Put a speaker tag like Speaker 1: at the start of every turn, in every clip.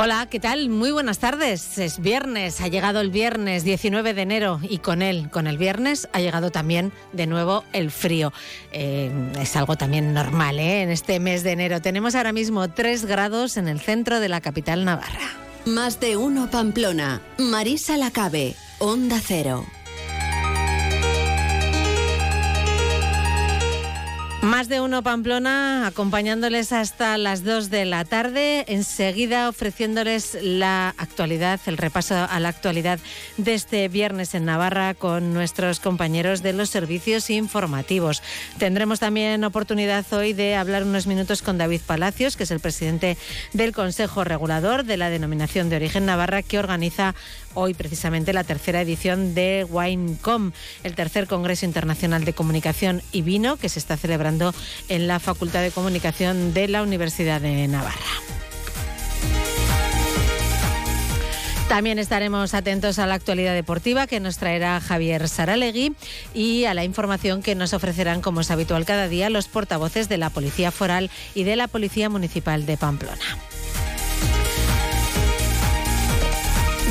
Speaker 1: Hola, ¿qué tal? Muy buenas tardes. Es viernes, ha llegado el viernes 19 de enero y con él, con el viernes, ha llegado también de nuevo el frío. Eh, es algo también normal ¿eh? en este mes de enero. Tenemos ahora mismo 3 grados en el centro de la capital navarra.
Speaker 2: Más de uno Pamplona. Marisa Lacabe, Onda Cero.
Speaker 1: Más de uno Pamplona acompañándoles hasta las 2 de la tarde, enseguida ofreciéndoles la actualidad, el repaso a la actualidad de este viernes en Navarra con nuestros compañeros de los servicios informativos. Tendremos también oportunidad hoy de hablar unos minutos con David Palacios, que es el presidente del Consejo Regulador de la Denominación de Origen Navarra, que organiza hoy precisamente la tercera edición de WineCom, el tercer Congreso Internacional de Comunicación y Vino que se está celebrando en la Facultad de Comunicación de la Universidad de Navarra. También estaremos atentos a la actualidad deportiva que nos traerá Javier Saralegui y a la información que nos ofrecerán, como es habitual cada día, los portavoces de la Policía Foral y de la Policía Municipal de Pamplona.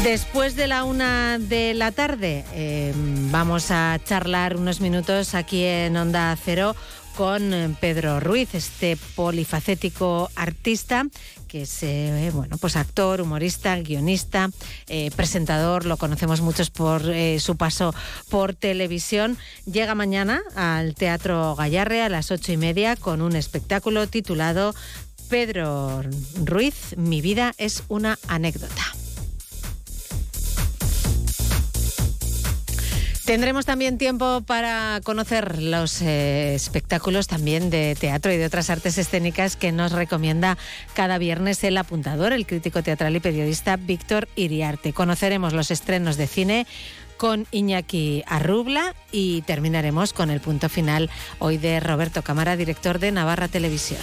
Speaker 1: Después de la una de la tarde eh, vamos a charlar unos minutos aquí en Onda Cero con eh, Pedro Ruiz, este polifacético artista que es eh, bueno pues actor, humorista, guionista, presentador, lo conocemos muchos por su paso por televisión. Llega mañana al Teatro Gallarre a las ocho y media con un espectáculo titulado Pedro Ruiz, mi vida es una anécdota. Tendremos también tiempo para conocer los eh, espectáculos también de teatro y de otras artes escénicas que nos recomienda cada viernes el apuntador, el crítico teatral y periodista Víctor Iriarte. Conoceremos los estrenos de cine con Iñaki Arrubla y terminaremos con el punto final hoy de Roberto Cámara, director de Navarra Televisión.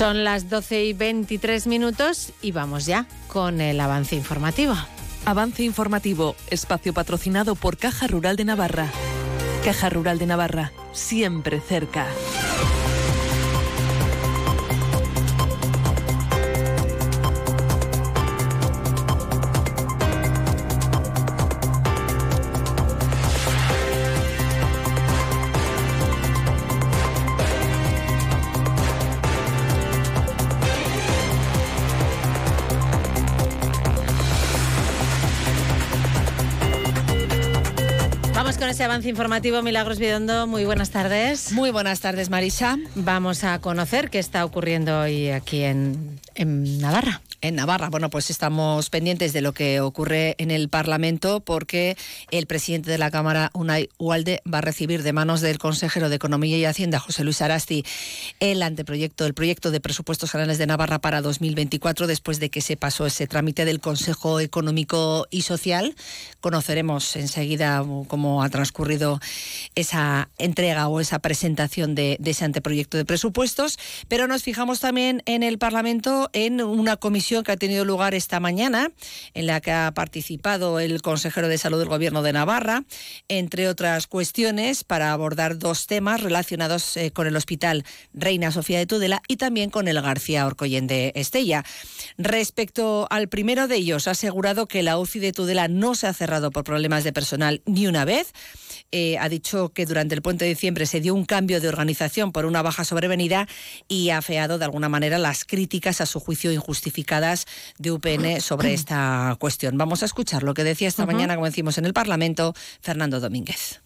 Speaker 1: Son las 12 y 23 minutos y vamos ya con el avance informativo.
Speaker 3: Avance informativo, espacio patrocinado por Caja Rural de Navarra. Caja Rural de Navarra, siempre cerca.
Speaker 1: Ese avance informativo, Milagros Vidondo, muy buenas tardes.
Speaker 4: Muy buenas tardes, Marisa.
Speaker 1: Vamos a conocer qué está ocurriendo hoy aquí en, en Navarra
Speaker 4: en Navarra. Bueno, pues estamos pendientes de lo que ocurre en el Parlamento porque el presidente de la Cámara, Unai Ualde, va a recibir de manos del consejero de Economía y Hacienda, José Luis Arasti, el anteproyecto, el proyecto de presupuestos generales de Navarra para 2024 después de que se pasó ese trámite del Consejo Económico y Social. Conoceremos enseguida cómo ha transcurrido esa entrega o esa presentación de, de ese anteproyecto de presupuestos, pero nos fijamos también en el Parlamento en una comisión que ha tenido lugar esta mañana, en la que ha participado el consejero de Salud del Gobierno de Navarra, entre otras cuestiones, para abordar dos temas relacionados eh, con el Hospital Reina Sofía de Tudela y también con el García Orcoyen de Estella. Respecto al primero de ellos, ha asegurado que la UCI de Tudela no se ha cerrado por problemas de personal ni una vez. Eh, ha dicho que durante el puente de diciembre se dio un cambio de organización por una baja sobrevenida y ha afeado de alguna manera las críticas a su juicio injustificadas de UPN sobre esta cuestión. Vamos a escuchar lo que decía esta mañana, como decimos en el Parlamento, Fernando Domínguez.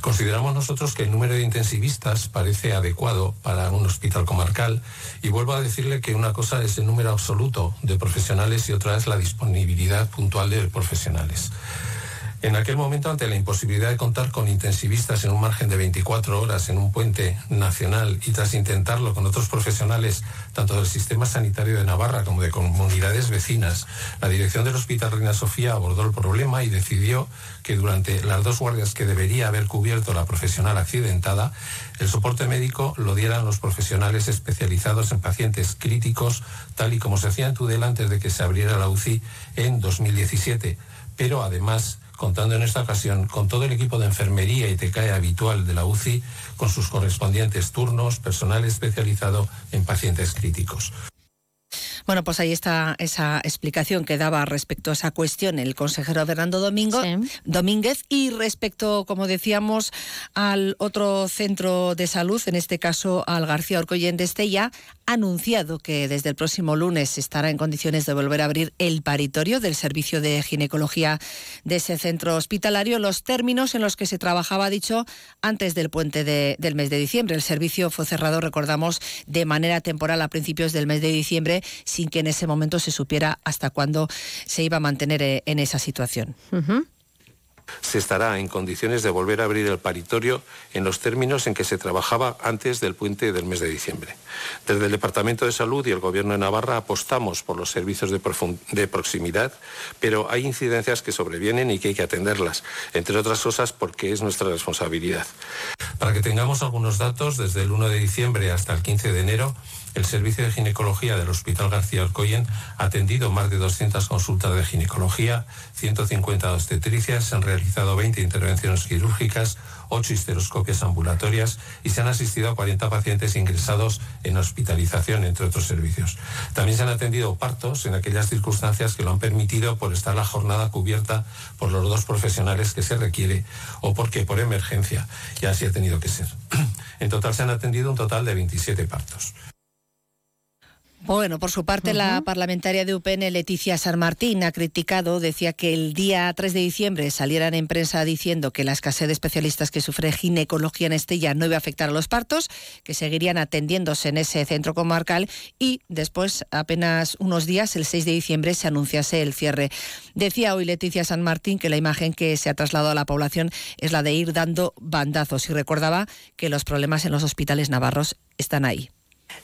Speaker 5: Consideramos nosotros que el número de intensivistas parece adecuado para un hospital comarcal y vuelvo a decirle que una cosa es el número absoluto de profesionales y otra es la disponibilidad puntual de profesionales. En aquel momento, ante la imposibilidad de contar con intensivistas en un margen de 24 horas en un puente nacional y tras intentarlo con otros profesionales, tanto del sistema sanitario de Navarra como de comunidades vecinas, la dirección del Hospital Reina Sofía abordó el problema y decidió que durante las dos guardias que debería haber cubierto la profesional accidentada, el soporte médico lo dieran los profesionales especializados en pacientes críticos, tal y como se hacía en Tudela antes de que se abriera la UCI en 2017. Pero además contando en esta ocasión con todo el equipo de enfermería y TCAE habitual de la UCI, con sus correspondientes turnos, personal especializado en pacientes críticos.
Speaker 4: Bueno, pues ahí está esa explicación que daba respecto a esa cuestión el consejero Fernando Domingo, Domínguez y respecto, como decíamos, al otro centro de salud, en este caso al García Orcoyen de Estella, anunciado que desde el próximo lunes estará en condiciones de volver a abrir el paritorio del servicio de ginecología de ese centro hospitalario, los términos en los que se trabajaba, dicho, antes del puente del mes de diciembre. El servicio fue cerrado, recordamos, de manera temporal a principios del mes de diciembre sin que en ese momento se supiera hasta cuándo se iba a mantener eh, en esa situación.
Speaker 5: Se estará en condiciones de volver a abrir el paritorio en los términos en que se trabajaba antes del puente del mes de diciembre. Desde el Departamento de Salud y el Gobierno de Navarra apostamos por los servicios de, de, proximidad, pero hay incidencias que sobrevienen y que hay que atenderlas, entre otras cosas porque es nuestra responsabilidad. Para que tengamos algunos datos, desde el 1 de diciembre hasta el 15 de enero, el Servicio de Ginecología del Hospital García Alcoyen ha atendido más de 200 consultas de ginecología, 150 obstetricias, se han realizado 20 intervenciones quirúrgicas, 8 histeroscopias ambulatorias y se han asistido a 40 pacientes ingresados en hospitalización, entre otros servicios. También se han atendido partos en aquellas circunstancias que lo han permitido por estar la jornada cubierta por los dos profesionales que se requiere o porque por emergencia ya así ha tenido que ser. En total se han atendido un total de 27 partos.
Speaker 4: Bueno, por su parte, la parlamentaria de UPN, Leticia San Martín, ha criticado, decía que el día 3 de diciembre salieran en prensa diciendo que la escasez de especialistas que sufre ginecología en Estella no iba a afectar a los partos, que seguirían atendiéndose en ese centro comarcal y después, apenas unos días, el 6 de diciembre, se anunciase el cierre. Decía hoy Leticia San Martín que la imagen que se ha trasladado a la población es la de ir dando bandazos y recordaba que los problemas en los hospitales navarros están ahí.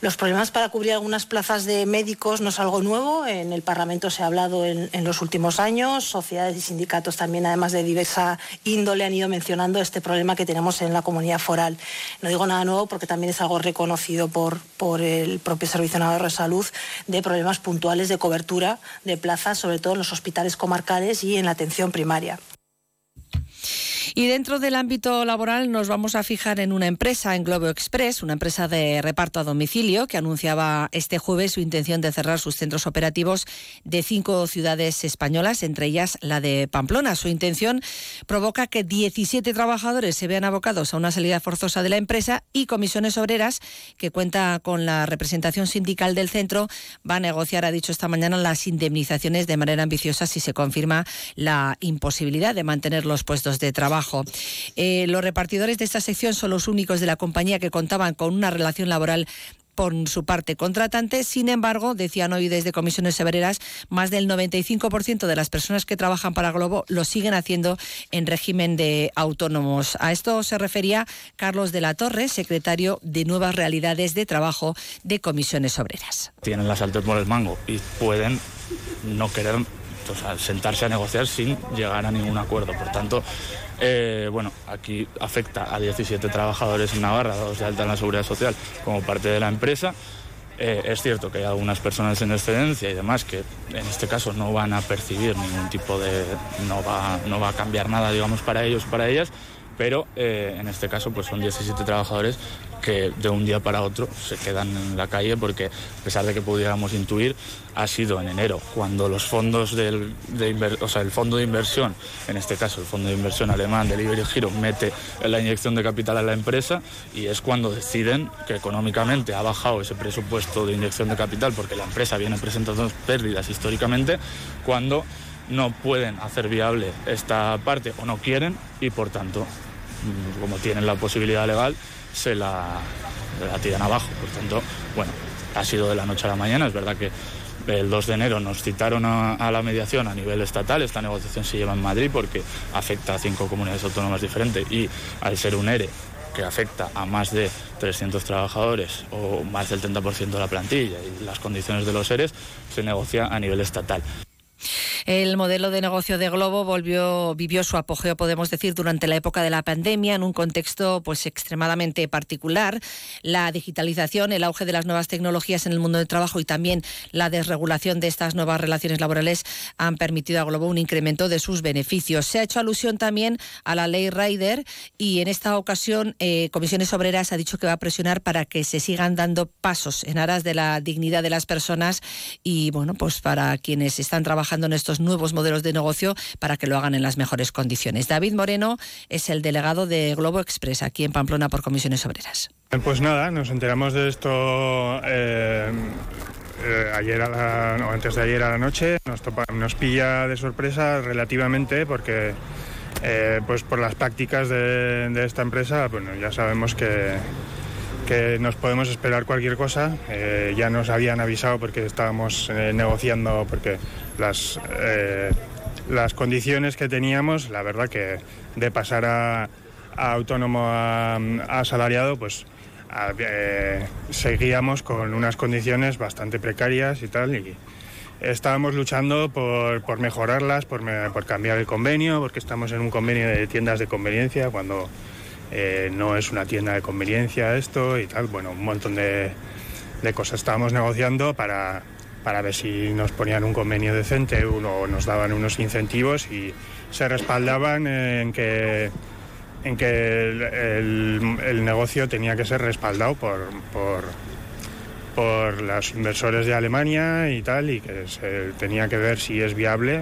Speaker 6: Los problemas para cubrir algunas plazas de médicos no es algo nuevo. En el Parlamento se ha hablado en, los últimos años. Sociedades y sindicatos también, además de diversa índole, han ido mencionando este problema que tenemos en la comunidad foral. No digo nada nuevo porque también es algo reconocido por, por el propio Servicio Navarro de Salud de problemas puntuales de cobertura de plazas, sobre todo en los hospitales comarcales y en la atención primaria.
Speaker 4: Y dentro del ámbito laboral nos vamos a fijar en una empresa, en Globo Express, una empresa de reparto a domicilio que anunciaba este jueves su intención de cerrar sus centros operativos de cinco ciudades españolas, entre ellas la de Pamplona. Su intención provoca que 17 trabajadores se vean abocados a una salida forzosa de la empresa y comisiones obreras, que cuenta con la representación sindical del centro, va a negociar, ha dicho esta mañana, las indemnizaciones de manera ambiciosa si se confirma la imposibilidad de mantener los puestos de trabajo. Eh, los repartidores de esta sección son los únicos de la compañía que contaban con una relación laboral por su parte contratante. Sin embargo, decían hoy desde comisiones severas, más del 95% de las personas que trabajan para Globo lo siguen haciendo en régimen de autónomos. A esto se refería Carlos de la Torre, secretario de Nuevas Realidades de Trabajo de Comisiones Obreras.
Speaker 7: Tienen las altas por el mango y pueden no querer sentarse a negociar sin llegar a ningún acuerdo. Por tanto, eh, bueno, aquí afecta a 17 trabajadores en Navarra, dados de alta en la seguridad social como parte de la empresa. Eh, es cierto que hay algunas personas en excedencia y demás que en este caso no van a percibir ningún tipo de. no va, no va a cambiar nada, digamos, para ellos, para ellas, pero eh, en este caso pues son 17 trabajadores que de un día para otro se quedan en la calle porque a pesar de que pudiéramos intuir ha sido en enero cuando los fondos del de o sea, el fondo de inversión en este caso el fondo de inversión alemán Delivery Giro mete la inyección de capital a la empresa y es cuando deciden que económicamente ha bajado ese presupuesto de inyección de capital porque la empresa viene presentando pérdidas históricamente cuando no pueden hacer viable esta parte o no quieren y por tanto como tienen la posibilidad legal se la, tiran abajo. Por tanto, bueno, ha sido de la noche a la mañana. Es verdad que el 2 de enero nos citaron a, la mediación a nivel estatal. Esta negociación se lleva en Madrid porque afecta a cinco comunidades autónomas diferentes y al ser un ERE que afecta a más de 300 trabajadores o más del 30% de la plantilla y las condiciones de los ERES se negocia a nivel estatal.
Speaker 4: El modelo de negocio de Globo volvió, vivió su apogeo, podemos decir, durante la época de la pandemia, en un contexto pues extremadamente particular. La digitalización, el auge de las nuevas tecnologías en el mundo del trabajo y también la desregulación de estas nuevas relaciones laborales han permitido a Globo un incremento de sus beneficios. Se ha hecho alusión también a la ley Rider y en esta ocasión eh, Comisiones Obreras ha dicho que va a presionar para que se sigan dando pasos en aras de la dignidad de las personas y bueno, pues para quienes están trabajando en estos nuevos modelos de negocio para que lo hagan en las mejores condiciones. David Moreno es el delegado de Globo Express aquí en Pamplona por Comisiones Obreras.
Speaker 8: Pues nada, nos enteramos de esto eh, eh, ayer o antes de ayer a la noche. Nos, nos pilla de sorpresa relativamente porque eh, pues por las prácticas de, de, esta empresa, bueno, ya sabemos que, que nos podemos esperar cualquier cosa. Eh, ya nos habían avisado porque estábamos eh, negociando, porque las, eh, las condiciones que teníamos, la verdad que de pasar a, autónomo a, a, asalariado, pues seguíamos con unas condiciones bastante precarias y tal. Y estábamos luchando por, por mejorarlas, por, por cambiar el convenio, porque estamos en un convenio de tiendas de conveniencia cuando eh, no es una tienda de conveniencia esto y tal, bueno, un montón de, de cosas estábamos negociando para, para ver si nos ponían un convenio decente o nos daban unos incentivos y se respaldaban en que, en que el, negocio tenía que ser respaldado por, por, por los inversores de Alemania y tal, y que se tenía que ver si es viable.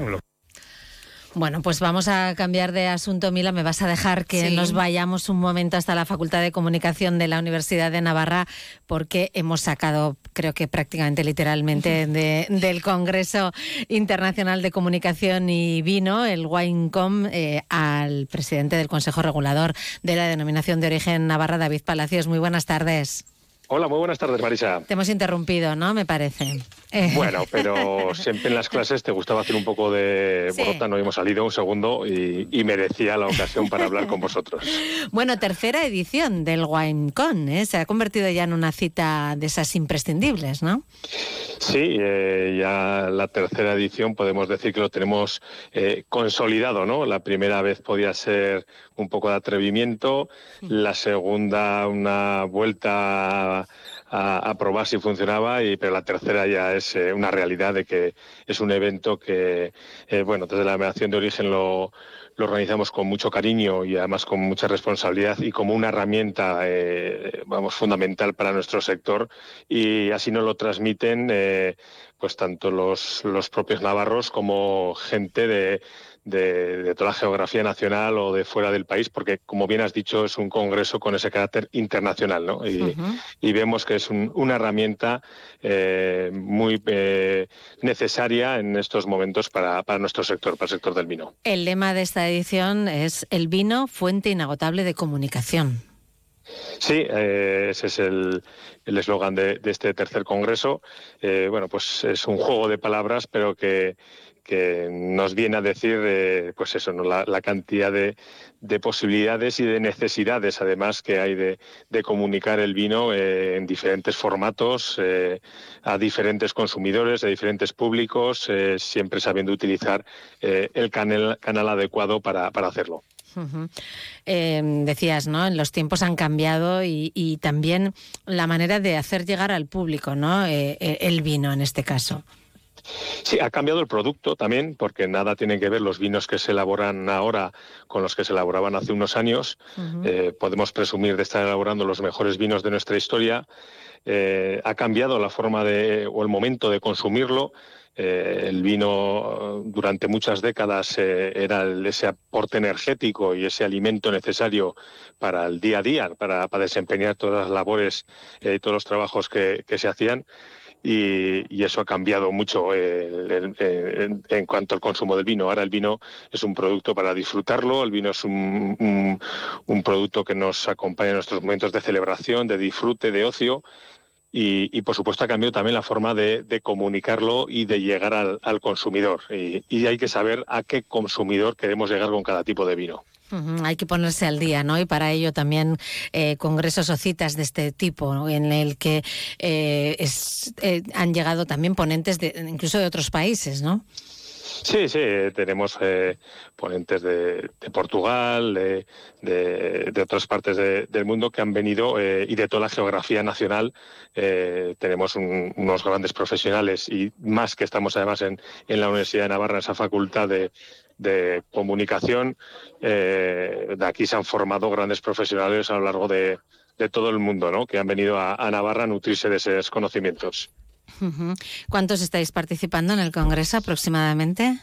Speaker 1: Bueno, pues vamos a cambiar de asunto, Mila. Me vas a dejar que sí. nos vayamos un momento hasta la Facultad de Comunicación de la Universidad de Navarra, porque hemos sacado, creo que prácticamente literalmente, de, del Congreso Internacional de Comunicación y Vino, el WineCom, eh, al presidente del Consejo Regulador de la Denominación de Origen Navarra, David Palacios. Muy buenas tardes.
Speaker 9: Hola, muy buenas tardes, Marisa.
Speaker 1: Te hemos interrumpido, ¿no? Me parece.
Speaker 9: Bueno, pero siempre en las clases te gustaba hacer un poco de sí. no hemos salido un segundo y, y, merecía la ocasión para hablar con vosotros.
Speaker 1: Bueno, tercera edición del WineCon, ¿eh? Se ha convertido ya en una cita de esas imprescindibles, ¿no?
Speaker 9: Sí, eh, ya la tercera edición podemos decir que lo tenemos eh, consolidado, ¿no? La primera vez podía ser un poco de atrevimiento, la segunda una vuelta a, probar si funcionaba, y, pero la tercera ya es eh, una realidad de que es un evento que, eh, bueno, desde la mediación de origen lo, lo organizamos con mucho cariño y además con mucha responsabilidad y como una herramienta, eh, vamos, fundamental para nuestro sector y así nos lo transmiten, pues tanto los, los propios navarros como gente de de, de, toda la geografía nacional o de fuera del país, porque como bien has dicho, es un congreso con ese carácter internacional, ¿no? Y, uh -huh. y vemos que es un, una herramienta eh, muy eh, necesaria en estos momentos para, para, nuestro sector, para el sector del vino.
Speaker 1: El lema de esta edición es el vino, fuente inagotable de comunicación.
Speaker 9: Sí, eh, ese es el eslogan de, de, este tercer congreso. Eh, bueno, pues es un juego de palabras, pero que, que nos viene a decir, eh, pues eso, ¿no? la, la cantidad de, de, posibilidades y de necesidades, además, que hay de, comunicar el vino eh, en diferentes formatos, eh, a diferentes consumidores, a diferentes públicos, eh, siempre sabiendo utilizar el canal, adecuado para, hacerlo.
Speaker 1: Eh, decías, ¿no? Los tiempos han cambiado y, y, también la manera de hacer llegar al público, ¿no? Eh, el vino en este caso.
Speaker 9: Sí, ha cambiado el producto también, porque nada tienen que ver los vinos que se elaboran ahora con los que se elaboraban hace unos años. Uh -huh. eh, podemos presumir de estar elaborando los mejores vinos de nuestra historia. Eh, ha cambiado la forma de, o el momento de consumirlo. Eh, el vino durante muchas décadas eh, era el, ese aporte energético y ese alimento necesario para el día a día, para, para desempeñar todas las labores y eh, todos los trabajos que, que se hacían y, eso ha cambiado mucho en, cuanto al consumo del vino. Ahora el vino es un producto para disfrutarlo, el vino es un, producto que nos acompaña en nuestros momentos de celebración, de disfrute, de ocio. Y, por supuesto ha cambiado también la forma de, comunicarlo y de llegar al, consumidor. Y, hay que saber a qué consumidor queremos llegar con cada tipo de vino.
Speaker 1: Hay que ponerse al día, ¿no? Y para ello también eh, congresos o citas de este tipo, en el que eh, eh, han llegado también ponentes de, incluso de otros países, ¿no?
Speaker 9: Sí, sí, tenemos ponentes de, Portugal, de, otras partes del mundo que han venido y de toda la geografía nacional. Tenemos unos grandes profesionales y más que estamos además en, la Universidad de Navarra, esa facultad de, comunicación. de aquí se han formado grandes profesionales a lo largo de, todo el mundo, ¿no? que han venido a Navarra a nutrirse de esos conocimientos.
Speaker 1: ¿Cuántos estáis participando en el Congreso aproximadamente?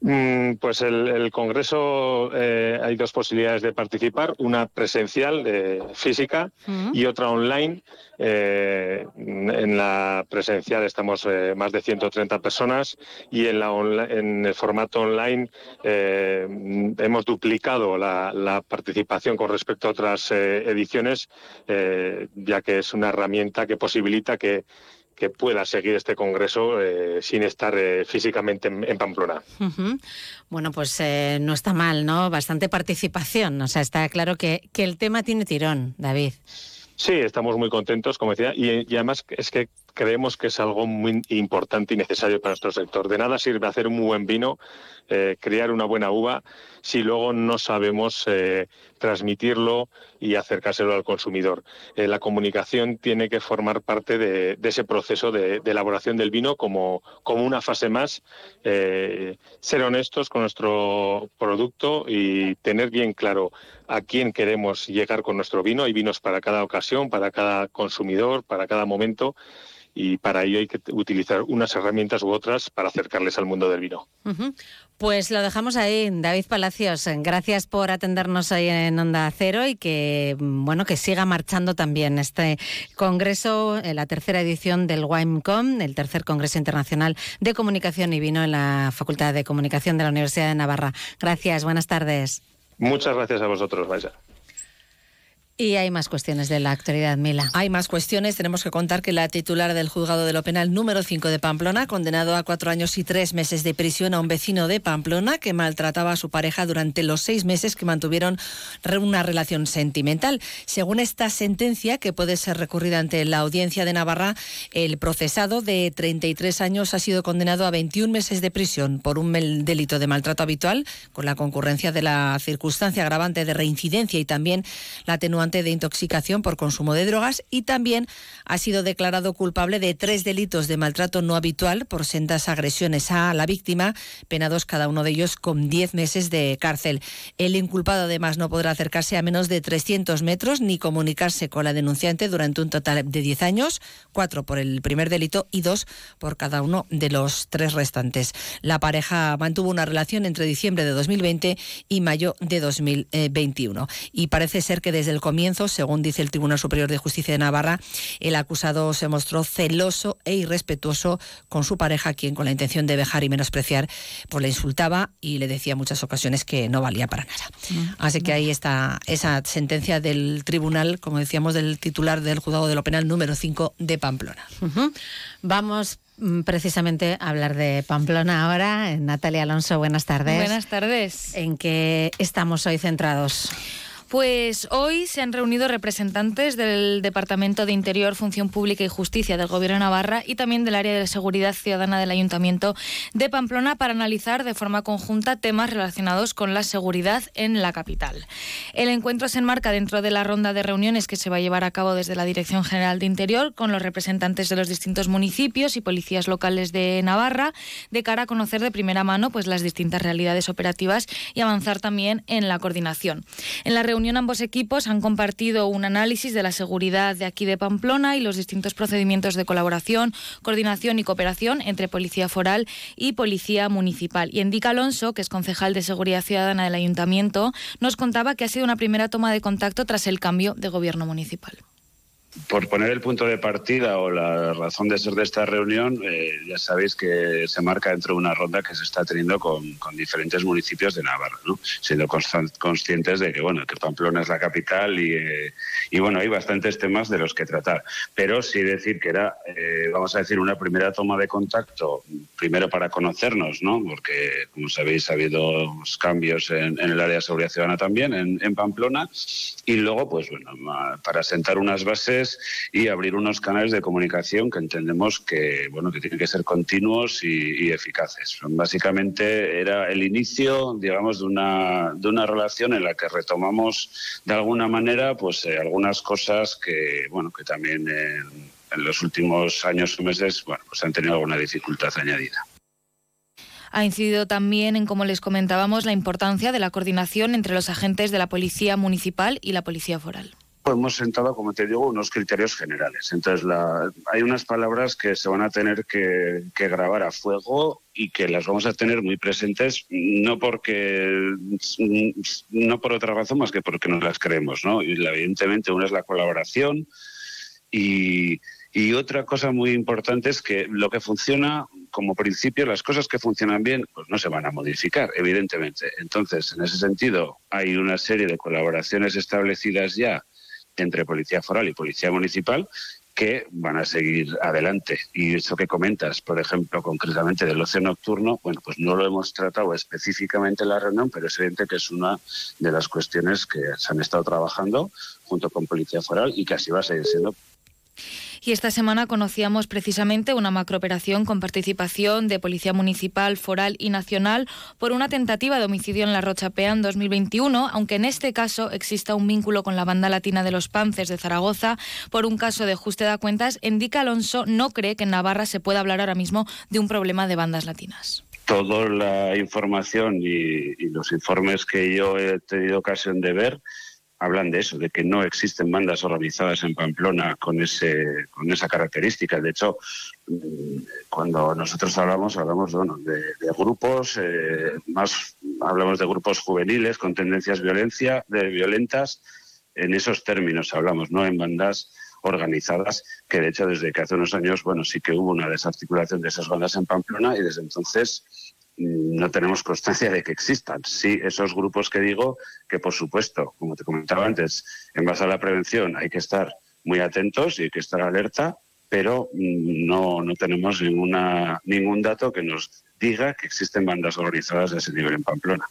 Speaker 9: Mm, pues el, el Congreso eh, hay dos posibilidades de participar, una presencial de física y otra online. Eh, en la presencial estamos eh, más de 130 personas y en, la en el formato online hemos duplicado la, la, participación con respecto a otras ediciones, ya que es una herramienta que posibilita que que pueda seguir este congreso eh, sin estar eh, físicamente en, Pamplona.
Speaker 1: Bueno, pues eh, no está mal, ¿no? Bastante participación. O sea, está claro que, que el tema tiene tirón, David.
Speaker 9: Sí, estamos muy contentos, como decía, y, además es que creemos que es algo muy importante y necesario para nuestro sector. De nada sirve hacer un buen vino, eh, crear una buena uva, si luego no sabemos eh, transmitirlo y acercárselo al consumidor. Eh, la comunicación tiene que formar parte de, ese proceso de, elaboración del vino como, como una fase más, ser honestos con nuestro producto y tener bien claro a quién queremos llegar con nuestro vino. Hay vinos para cada ocasión, para cada consumidor, para cada momento y para ello hay que utilizar unas herramientas u otras para acercarles al mundo del vino.
Speaker 1: Pues lo dejamos ahí, David Palacios. Gracias por atendernos hoy en Onda Cero y que bueno que siga marchando también este congreso, la tercera edición del WIMECOM, el tercer Congreso Internacional de Comunicación y Vino en la Facultad de Comunicación de la Universidad de Navarra. Gracias, buenas tardes.
Speaker 9: Muchas gracias a vosotros, Vaya.
Speaker 1: Y hay más cuestiones de la actualidad, Mila.
Speaker 4: Hay más cuestiones. Tenemos que contar que la titular del juzgado de lo penal número 5 de Pamplona, condenado a cuatro años y tres meses de prisión a un vecino de Pamplona que maltrataba a su pareja durante los seis meses que mantuvieron una relación sentimental. Según esta sentencia, que puede ser recurrida ante la audiencia de Navarra, el procesado de 33 años ha sido condenado a 21 meses de prisión por un delito de maltrato habitual, con la concurrencia de la circunstancia agravante de reincidencia y también la atenuante de intoxicación por consumo de drogas y también ha sido declarado culpable de tres delitos de maltrato no habitual por sendas agresiones a la víctima, penados cada uno de ellos con 10 meses de cárcel. El inculpado además no podrá acercarse a menos de 300 metros ni comunicarse con la denunciante durante un total de 10 años, cuatro por el primer delito y dos por cada uno de los tres restantes. La pareja mantuvo una relación entre diciembre de 2020 y mayo de 2021 y parece ser que desde el comienzo según dice el Tribunal Superior de Justicia de Navarra, el acusado se mostró celoso e irrespetuoso con su pareja, quien con la intención de dejar y menospreciar, pues le insultaba y le decía en muchas ocasiones que no valía para nada. Mm. Así que ahí está esa sentencia del tribunal, como decíamos, del titular del juzgado de lo penal número 5 de Pamplona.
Speaker 1: Vamos mm, precisamente a hablar de Pamplona ahora. Natalia Alonso, buenas tardes.
Speaker 10: Buenas tardes.
Speaker 1: ¿En qué estamos hoy centrados?
Speaker 10: Pues hoy se han reunido representantes del Departamento de Interior, Función Pública y Justicia del Gobierno de Navarra y también del área de seguridad ciudadana del Ayuntamiento de Pamplona para analizar de forma conjunta temas relacionados con la seguridad en la capital. El encuentro se enmarca dentro de la ronda de reuniones que se va a llevar a cabo desde la Dirección General de Interior con los representantes de los distintos municipios y policías locales de Navarra de cara a conocer de primera mano pues las distintas realidades operativas y avanzar también en la coordinación. En la reunión ambos equipos han compartido un análisis de la seguridad de aquí de Pamplona y los distintos procedimientos de colaboración, coordinación y cooperación entre Policía Foral y Policía Municipal. Y Endica Alonso, que es concejal de Seguridad Ciudadana del Ayuntamiento, nos contaba que ha sido una primera toma de contacto tras el cambio de gobierno municipal
Speaker 11: por poner el punto de partida o la razón de ser de esta reunión, eh, ya sabéis que se marca dentro de una ronda que se está teniendo con, diferentes municipios de Navarra, ¿no? siendo conscientes de que bueno que Pamplona es la capital y, eh, y, bueno hay bastantes temas de los que tratar, pero sí decir que era eh, vamos a decir una primera toma de contacto primero para conocernos, ¿no? porque como sabéis ha habido cambios en, el área de seguridad ciudadana también en, en Pamplona y luego pues bueno para sentar unas bases y abrir unos canales de comunicación que entendemos que, bueno, que tienen que ser continuos y, eficaces. Básicamente era el inicio, digamos, de una, de una relación en la que retomamos de alguna manera pues eh, algunas cosas que, bueno, que también en, en los últimos años o meses, bueno, pues han tenido alguna dificultad añadida.
Speaker 10: Ha incidido también en, como les comentábamos, la importancia de la coordinación entre los agentes de la Policía Municipal y la Policía Foral
Speaker 11: hemos sentado, como te digo, unos criterios generales. Entonces, hay unas palabras que se van a tener que, grabar a fuego y que las vamos a tener muy presentes, no porque no por otra razón más que porque nos las creemos, ¿no? Y evidentemente una es la colaboración y, y otra cosa muy importante es que lo que funciona como principio, las cosas que funcionan bien, pues no se van a modificar, evidentemente. Entonces, en ese sentido, hay una serie de colaboraciones establecidas ya entre Policía Foral y Policía Municipal que van a seguir adelante. Y eso que comentas, por ejemplo, concretamente del ocio nocturno, bueno, pues no lo hemos tratado específicamente en la reunión, pero es evidente que es una de las cuestiones que se han estado trabajando junto con Policía Foral y que así va a seguir siendo
Speaker 10: y esta semana conocíamos precisamente una macrooperación con participación de Policía Municipal, Foral y Nacional por una tentativa de homicidio en la Rochapea en 2021, aunque en este caso exista un vínculo con la banda latina de los Pances de Zaragoza. Por un caso de ajuste de cuentas, Indica Alonso no cree que en Navarra se pueda hablar ahora mismo de un problema de bandas latinas.
Speaker 11: Toda la información y, los informes que yo he tenido ocasión de ver hablan de eso, de que no existen bandas organizadas en Pamplona con, ese, con esa característica. De hecho, mm, cuando nosotros hablamos, hablamos de, grupos, eh, más hablamos de grupos juveniles con tendencias violencia, de violentas, en esos términos hablamos, no en bandas organizadas, que de hecho desde que hace unos años, bueno, sí que hubo una desarticulación de esas bandas en Pamplona y desde entonces no tenemos constancia de que existan. Sí, esos grupos que digo, que por supuesto, como te comentaba antes, en base a la prevención hay que estar muy atentos y hay que estar alerta, pero mm, no, no tenemos ninguna, ningún dato que nos diga que existen bandas organizadas de ese nivel en Pamplona.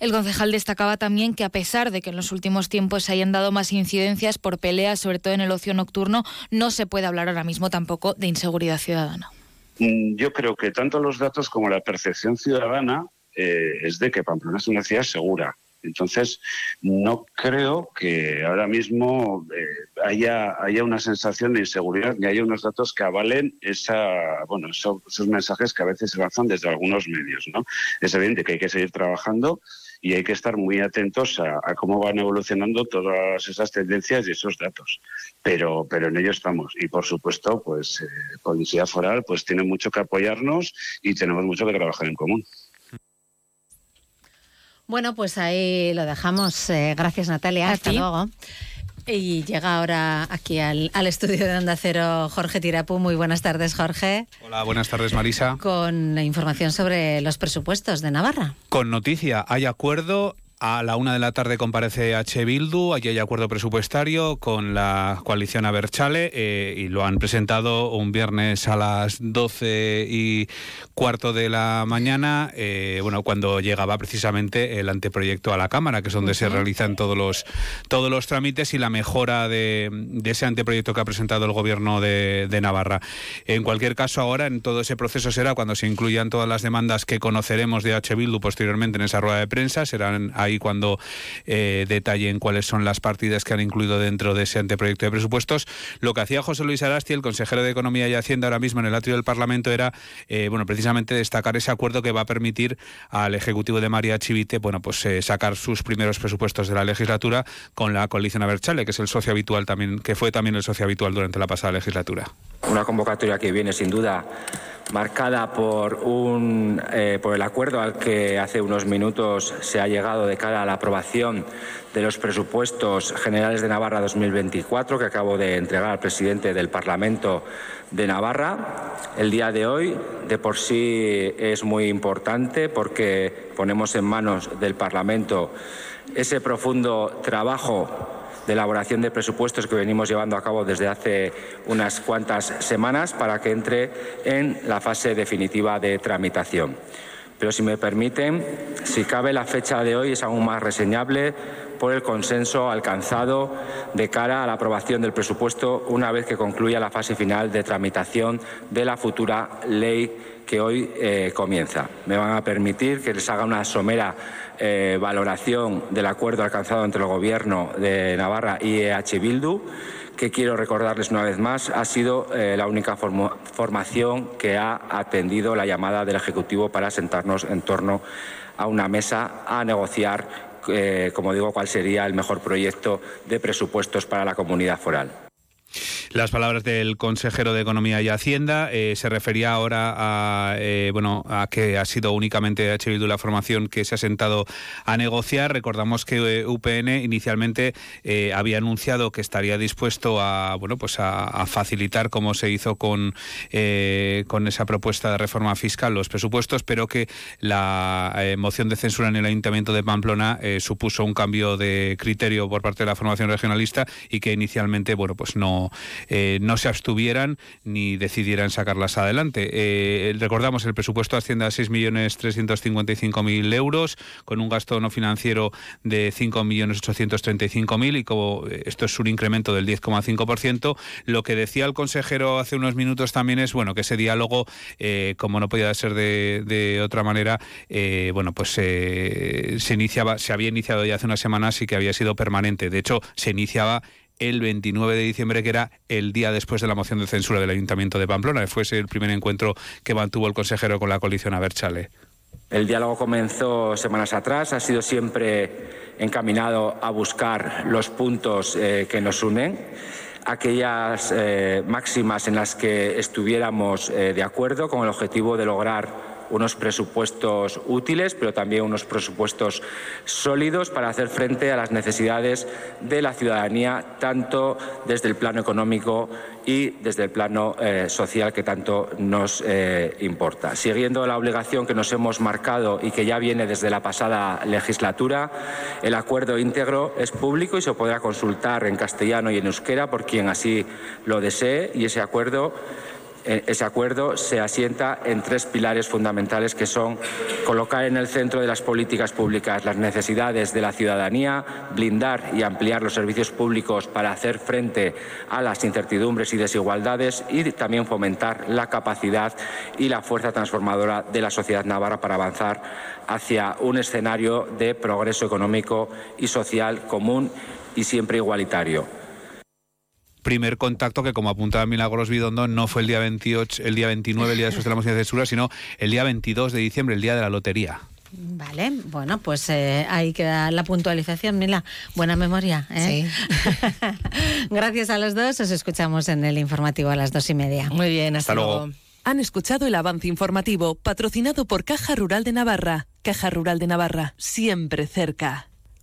Speaker 10: El concejal destacaba también que a pesar de que en los últimos tiempos se hayan dado más incidencias por peleas, sobre todo en el ocio nocturno, no se puede hablar ahora mismo tampoco de inseguridad ciudadana.
Speaker 11: Mm, yo creo que tanto los datos como la percepción ciudadana eh, es de que Pamplona es una ciudad segura. Entonces, no creo que ahora mismo eh, haya, haya una sensación de inseguridad ni haya unos datos que avalen esa, bueno, esos, esos mensajes que a veces se lanzan desde algunos medios. ¿no? Es evidente que hay que seguir trabajando y hay que estar muy atentos a, cómo van evolucionando todas esas tendencias y esos datos. Pero, pero en ello estamos. Y por supuesto, pues eh, Policía Foral pues tiene mucho que apoyarnos y tenemos mucho que trabajar en común.
Speaker 1: Bueno, pues ahí lo dejamos. Eh, gracias, Natalia. Hasta luego. Y llega ahora aquí al, estudio de Onda Cero Jorge Tirapu. Muy buenas tardes, Jorge.
Speaker 12: Hola, buenas tardes, Marisa.
Speaker 1: Con información sobre los presupuestos de Navarra.
Speaker 12: Con noticia, hay acuerdo a la una de la tarde comparece H. Bildu, allí hay acuerdo presupuestario con la coalición Aberchale eh, y lo han presentado un viernes a las doce y cuarto de la mañana, eh, bueno, cuando llegaba precisamente el anteproyecto a la Cámara, que es donde se realizan todos los, todos los trámites y la mejora de, ese anteproyecto que ha presentado el Gobierno de, de, Navarra. En cualquier caso, ahora en todo ese proceso será cuando se incluyan todas las demandas que conoceremos de H. Bildu posteriormente en esa rueda de prensa, serán ahí cuando eh, detallen cuáles son las partidas que han incluido dentro de ese anteproyecto de presupuestos. Lo que hacía José Luis Arasti, el consejero de Economía y Hacienda ahora mismo en el atrio del Parlamento, era eh, bueno precisamente destacar ese acuerdo que va a permitir al Ejecutivo de María Chivite bueno, pues, eh, sacar sus primeros presupuestos de la legislatura con la coalición Aberchale, que es el socio habitual también, que fue también el socio habitual durante la pasada legislatura.
Speaker 13: Una convocatoria que viene sin duda marcada por, un, eh, por el acuerdo al que hace unos minutos se ha llegado de cara a la aprobación de los presupuestos generales de Navarra 2024 que acabo de entregar al presidente del Parlamento de Navarra. El día de hoy de por sí es muy importante porque ponemos en manos del Parlamento ese profundo trabajo de elaboración de presupuestos que venimos llevando a cabo desde hace unas cuantas semanas para que entre en la fase definitiva de tramitación. Pero si me permiten, si cabe la fecha de hoy es aún más reseñable por el consenso alcanzado de cara a la aprobación del presupuesto una vez que concluya la fase final de tramitación de la futura ley que hoy eh, comienza. Me van a permitir que les haga una somera eh, valoración del acuerdo alcanzado entre el Gobierno de Navarra y EH Bildu que quiero recordarles una vez más, ha sido eh, la única formación que ha atendido la llamada del Ejecutivo para sentarnos en torno a una mesa a negociar, eh, como digo, cuál sería el mejor proyecto de presupuestos para la comunidad foral.
Speaker 12: Las palabras del consejero de Economía y Hacienda eh, se refería ahora a eh, bueno a que ha sido únicamente H. Bildu la formación que se ha sentado a negociar. Recordamos que eh, UPN inicialmente había anunciado que estaría dispuesto a bueno pues a, facilitar como se hizo con con esa propuesta de reforma fiscal los presupuestos, pero que la moción de censura en el Ayuntamiento de Pamplona supuso un cambio de criterio por parte de la formación regionalista y que inicialmente bueno pues no eh, no se abstuvieran ni decidieran sacarlas adelante. Eh, recordamos, el presupuesto asciende a 6.355.000 euros, con un gasto no financiero de 5.835.000 y como esto es un incremento del 10,5%, lo que decía el consejero hace unos minutos también es bueno que ese diálogo, eh, como no podía ser de, otra manera, bueno pues se iniciaba, se había iniciado ya hace unas semanas y que había sido permanente. De hecho, se iniciaba el 29 de diciembre, que era el día después de la moción de censura del Ayuntamiento de Pamplona. Fue ese el primer encuentro que mantuvo el consejero con la coalición Aberchale.
Speaker 13: El diálogo comenzó semanas atrás, ha sido siempre encaminado a buscar los puntos eh, que nos unen, aquellas eh, máximas en las que estuviéramos eh, de acuerdo con el objetivo de lograr unos presupuestos útiles, pero también unos presupuestos sólidos para hacer frente a las necesidades de la ciudadanía, tanto desde el plano económico y desde el plano eh, social que tanto nos eh, importa. Siguiendo la obligación que nos hemos marcado y que ya viene desde la pasada legislatura, el acuerdo íntegro es público y se podrá consultar en castellano y en euskera por quien así lo desee y ese acuerdo ese acuerdo se asienta en tres pilares fundamentales que son colocar en el centro de las políticas públicas las necesidades de la ciudadanía, blindar y ampliar los servicios públicos para hacer frente a las incertidumbres y desigualdades y también fomentar la capacidad y la fuerza transformadora de la sociedad navarra para avanzar hacia un escenario de progreso económico y social común y siempre igualitario
Speaker 12: primer contacto que, como apuntaba Milagros Bidondo, no fue el día 28, el día 29, el día después de la moción de censura, sino el día 22 de diciembre, el día de la lotería.
Speaker 1: Vale, bueno, pues eh, ahí queda la puntualización, Mila. Buena memoria. ¿eh? Sí. Gracias a los dos. Os escuchamos en el informativo a las dos y media.
Speaker 4: Muy bien, hasta, luego.
Speaker 3: Han escuchado el avance informativo patrocinado por Caja Rural de Navarra. Caja Rural de Navarra, siempre cerca.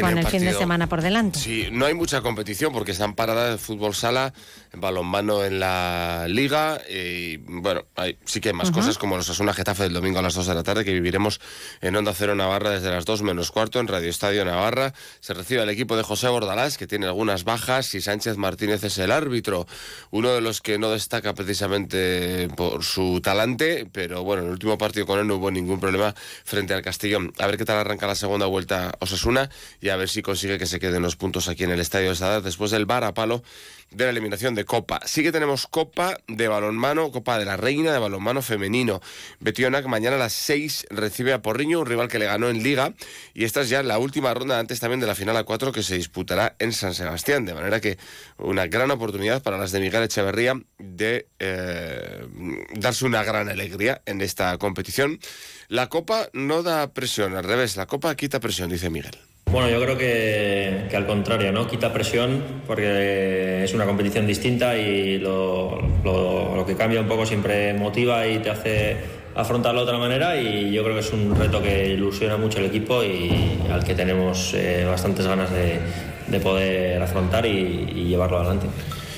Speaker 1: con el fin de semana por delante.
Speaker 14: Sí, no hay mucha competición porque están paradas de fútbol sala, en balonmano en la liga y bueno, hay, sí que hay más cosas como los Asuna Getafe del domingo a las 2 de la tarde que viviremos en Onda Cero Navarra desde las 2 menos cuarto en Radio Estadio Navarra. Se recibe el equipo de José Bordalás que tiene algunas bajas y Sánchez Martínez es el árbitro, uno de los que no destaca precisamente por su talante, pero bueno, en el último partido con él no hubo ningún problema frente al Castellón. A ver qué tal arranca la segunda vuelta Osasuna y a ver si consigue que se queden los puntos aquí en el Estadio de Sadar después del bar a palo de la eliminación de Copa. Sí que tenemos Copa de balonmano, Copa de la Reina de balonmano femenino. Betionac mañana a las 6 recibe a Porriño, un rival que le ganó en Liga. Y esta es ya la última ronda antes también de la final a 4 que se disputará en San Sebastián. De manera que una gran oportunidad para las de Miguel Echeverría de eh, darse una gran alegría en esta competición. La Copa no da presión, al revés, la Copa quita presión, dice Miguel.
Speaker 15: Bueno, yo creo que, al contrario, ¿no? Quita presión porque es una competición distinta y lo, que cambia un poco siempre motiva y te hace afrontarlo de otra manera y yo creo que es un reto que ilusiona mucho al equipo y al que tenemos eh, bastantes ganas de, de poder afrontar y, y llevarlo adelante.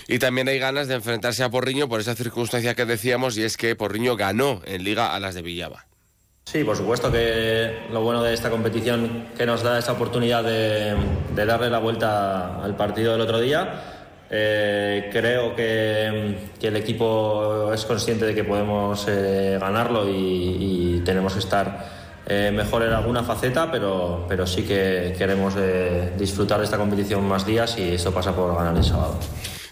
Speaker 14: Y también hay ganas de enfrentarse a Porriño por esa circunstancia que decíamos y es que Porriño ganó en Liga a las de Villaba.
Speaker 15: Sí, por supuesto que lo bueno de esta competición que nos da esa oportunidad de, darle la vuelta al partido del otro día. Eh, creo que, el equipo es consciente de que podemos eh, ganarlo y, tenemos que estar eh, mejor en alguna faceta, pero, pero sí que queremos disfrutar de esta competición más días y eso pasa por ganar el sábado.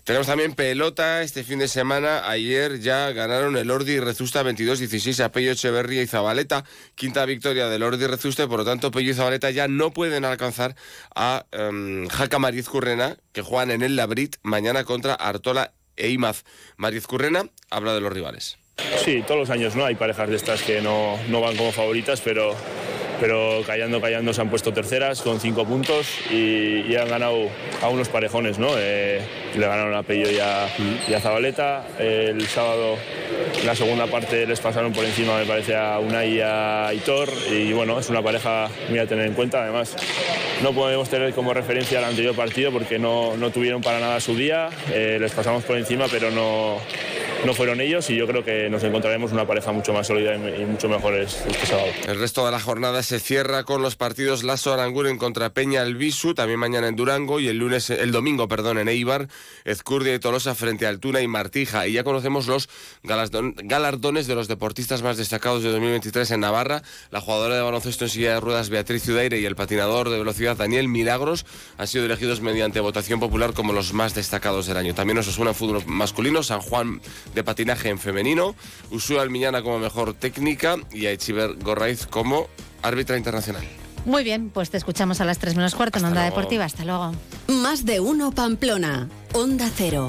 Speaker 14: Tenemos también pelota este fin de semana. Ayer ya ganaron el Ordi y Rezusta 22-16 a Pello Echeverría y Zabaleta. Quinta victoria del Ordi y Rezusta por lo tanto Pello y Zabaleta ya no pueden alcanzar a um, Jaca Mariz Currena, que juegan en el Labrit mañana contra Artola e Imaz. Mariz Currena habla de los rivales.
Speaker 16: Sí, todos los años no hay parejas de estas que no, no van como favoritas, pero pero callando, callando se han puesto terceras con cinco puntos y, y han ganado a unos parejones, ¿no? Eh, le ganaron a Pello y a, y Zabaleta. El sábado, en la segunda parte, les pasaron por encima, me parece, a Unai y a Hitor. Y bueno, es una pareja muy a tener en cuenta. Además, no podemos tener como referencia el anterior partido porque no, no tuvieron para nada su día. Eh, les pasamos por encima, pero no, no fueron ellos y yo creo que nos encontraremos una pareja mucho más sólida y mucho mejores este sábado.
Speaker 14: El resto de la jornada se cierra con los partidos Lasso Aranguren contra Peña Albisu, también mañana en Durango y el lunes, el domingo, perdón, en Eibar, Ezcurdia y Tolosa frente a Altuna y Martija. Y ya conocemos los galardones de los deportistas más destacados de 2023 en Navarra. La jugadora de baloncesto en silla de ruedas Beatriz Ciudaire y el patinador de velocidad Daniel Milagros han sido elegidos mediante votación popular como los más destacados del año. También nos suena fútbol masculino, San Juan de patinaje en femenino, Usua Almiñana como mejor técnica y a Echiver Gorraiz como árbitra internacional.
Speaker 1: Muy bien, pues te escuchamos a las 3 menos cuarto en Onda
Speaker 14: luego.
Speaker 1: Deportiva. Hasta luego.
Speaker 2: Más de uno Pamplona. Onda Cero.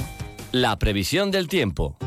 Speaker 17: La previsión del tiempo.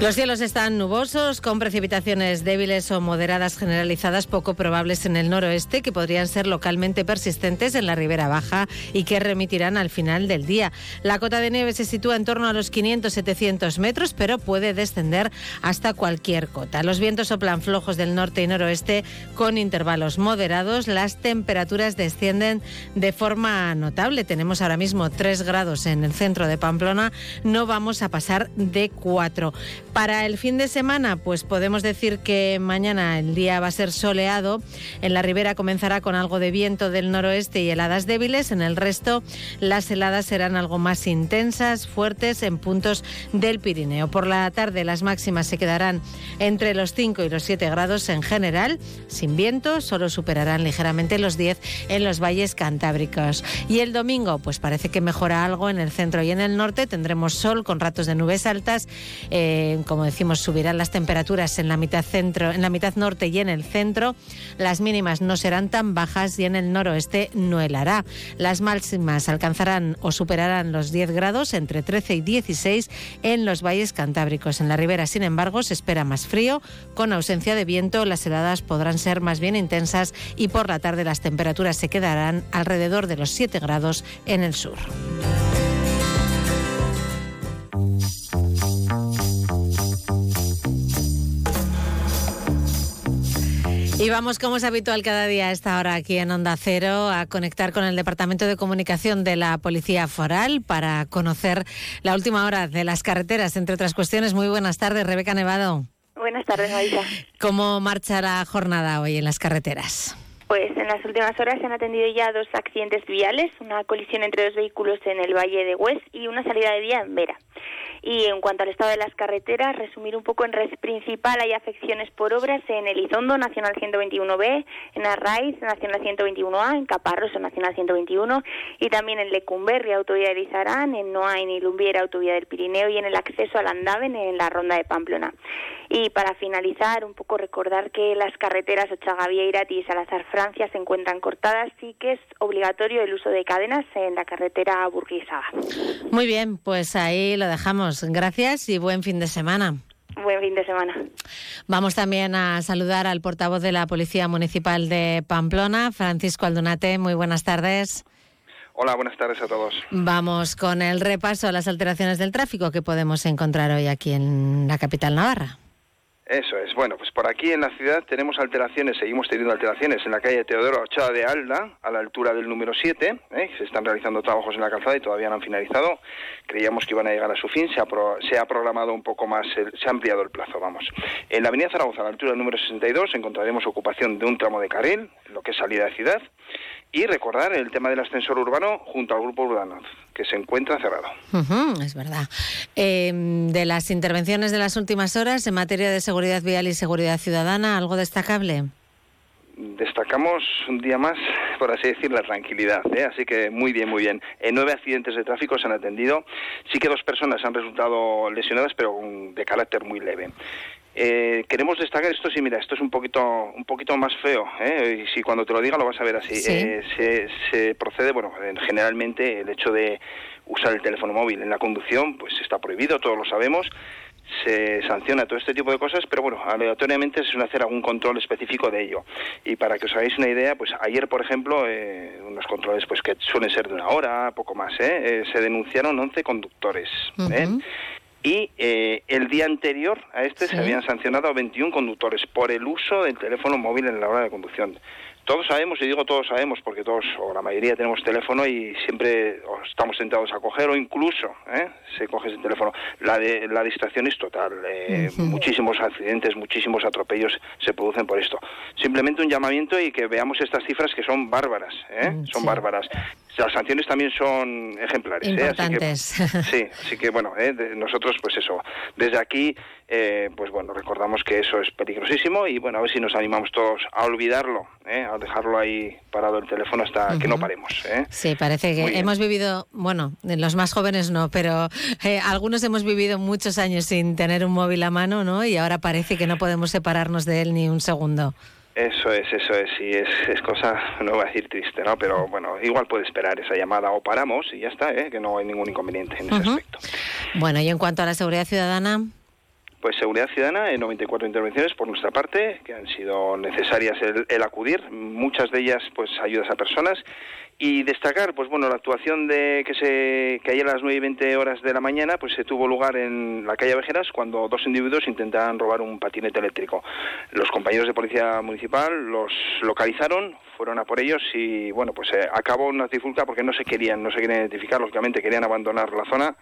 Speaker 1: Los cielos están nubosos, con precipitaciones débiles o moderadas generalizadas poco probables en el noroeste, que podrían ser localmente persistentes en la ribera baja y que remitirán al final del día. La cota de nieve se sitúa en torno a los 500-700 metros, pero puede descender hasta cualquier cota. Los vientos soplan flojos del norte y noroeste con intervalos moderados. Las temperaturas descienden de forma notable. Tenemos ahora mismo 3 grados en el centro de Pamplona. No vamos a pasar de 4. Para el fin de semana, pues podemos decir que mañana el día va a ser soleado. En la ribera comenzará con algo de viento del noroeste y heladas débiles. En el resto, las heladas serán algo más intensas, fuertes en puntos del Pirineo. Por la tarde, las máximas se quedarán entre los 5 y los 7 grados en general. Sin viento, solo superarán ligeramente los 10 en los valles cantábricos. Y el domingo, pues parece que mejora algo en el centro y en el norte. Tendremos sol con ratos de nubes altas. Eh, como decimos, subirán las temperaturas en la mitad centro, en la mitad norte y en el centro. Las mínimas no serán tan bajas y en el noroeste no helará. Las máximas alcanzarán o superarán los 10 grados, entre 13 y 16 en los valles cantábricos. En la ribera, sin embargo, se espera más frío, con ausencia de viento. Las heladas podrán ser más bien intensas y por la tarde las temperaturas se quedarán alrededor de los 7 grados en el sur. Y vamos, como es habitual cada día a esta hora aquí en Onda Cero, a conectar con el Departamento de Comunicación de la Policía Foral para conocer la última hora de las carreteras, entre otras cuestiones. Muy buenas tardes, Rebeca Nevado.
Speaker 18: Buenas tardes, Marisa.
Speaker 1: ¿Cómo marcha la jornada hoy en las carreteras?
Speaker 18: Pues en las últimas horas se han atendido ya dos accidentes viales, una colisión entre dos vehículos en el Valle de Hues y una salida de vía en Vera. Y en cuanto al estado de las carreteras, resumir un poco en red principal, hay afecciones por obras en Elizondo, Nacional 121B, en Arraiz, Nacional 121A, en Caparros, Nacional 121, y también en Lecumberri, Autovía de Lizarán, en Noain y Lumbiera, Autovía del Pirineo, y en el acceso al Andaven, en la Ronda de Pamplona. Y para finalizar, un poco recordar que las carreteras Ochagavía, Irati y Salazar, Francia, se encuentran cortadas y que es obligatorio el uso de cadenas en la carretera Burguisaga.
Speaker 1: Muy bien, pues ahí lo dejamos. Gracias y buen fin de semana.
Speaker 18: Buen fin de semana.
Speaker 1: Vamos también a saludar al portavoz de la Policía Municipal de Pamplona, Francisco Aldunate. Muy buenas tardes.
Speaker 19: Hola, buenas tardes a todos.
Speaker 1: Vamos con el repaso a las alteraciones del tráfico que podemos encontrar hoy aquí en la capital navarra.
Speaker 19: Eso es. Bueno, pues por aquí en la ciudad tenemos alteraciones, seguimos teniendo alteraciones en la calle Teodoro Ochoa de Alda, a la altura del número 7. ¿eh? Se están realizando trabajos en la calzada y todavía no han finalizado. Creíamos que iban a llegar a su fin, se ha, se ha programado un poco más, se ha ampliado el plazo, vamos. En la avenida Zaragoza, a la altura del número 62, encontraremos ocupación de un tramo de carril, lo que es salida de ciudad. Y recordar el tema del ascensor urbano junto al grupo urbano, que se encuentra cerrado.
Speaker 1: es verdad. Em, de las intervenciones de las últimas horas en materia de seguridad vial y seguridad ciudadana, ¿algo destacable?
Speaker 19: Destacamos un día más, por así decir, la tranquilidad. ¿eh? Así que muy bien, muy bien. En nueve accidentes de tráfico se han atendido. Sí que dos personas han resultado lesionadas, pero de carácter muy leve. Eh, queremos destacar esto, sí, mira, esto es un poquito, un poquito más feo, ¿eh? y si cuando te lo diga lo vas a ver así. Eh, se, se, procede, bueno, generalmente el hecho de usar el teléfono móvil en la conducción, pues está prohibido, todos lo sabemos, se sanciona todo este tipo de cosas, pero bueno, aleatoriamente se suele hacer algún control específico de ello. Y para que os hagáis una idea, pues ayer, por ejemplo, eh, unos controles pues que suelen ser de una hora, poco más, ¿eh? se denunciaron 11 conductores. Y eh, el día anterior a este se habían sancionado a 21 conductores por el uso del teléfono móvil en la hora de conducción. Todos sabemos, y digo todos sabemos porque todos o la mayoría tenemos teléfono y siempre estamos tentados a coger o incluso ¿eh? se coge ese teléfono. La, de, la distracción es total. Eh, muchísimos accidentes, muchísimos atropellos se producen por esto. Simplemente un llamamiento y que veamos estas cifras que son bárbaras. ¿eh? Mm, son bárbaras. Las sanciones también son ejemplares.
Speaker 1: Importantes.
Speaker 19: Así que, sí, así que bueno, nosotros pues eso, desde aquí pues bueno, recordamos que eso es peligrosísimo y bueno, a ver si nos animamos todos a olvidarlo, a dejarlo ahí parado el teléfono hasta que no paremos.
Speaker 1: Sí, parece que hemos vivido, bueno, los más jóvenes no, pero algunos hemos vivido muchos años sin tener un móvil a mano, ¿no? Y ahora parece que no podemos separarnos de él ni un segundo.
Speaker 19: Eso es, eso es, y es, es, cosa, no voy a decir triste, ¿no? Pero bueno, igual puede esperar esa llamada o paramos y ya está, ¿eh? que no hay ningún inconveniente en ese aspecto.
Speaker 1: Bueno, y en cuanto a la seguridad ciudadana.
Speaker 19: Pues seguridad ciudadana, en 94 intervenciones por nuestra parte, que han sido necesarias el, el acudir, muchas de ellas pues ayudas a personas y destacar, pues bueno, la actuación de que se que ayer a las 9 y 20 horas de la mañana, pues se tuvo lugar en la calle Vejeras cuando dos individuos intentaban robar un patinete eléctrico. Los compañeros de policía municipal los localizaron, fueron a por ellos y bueno, pues eh, acabó una trifulca porque no se querían, no se querían identificar, lógicamente querían abandonar la zona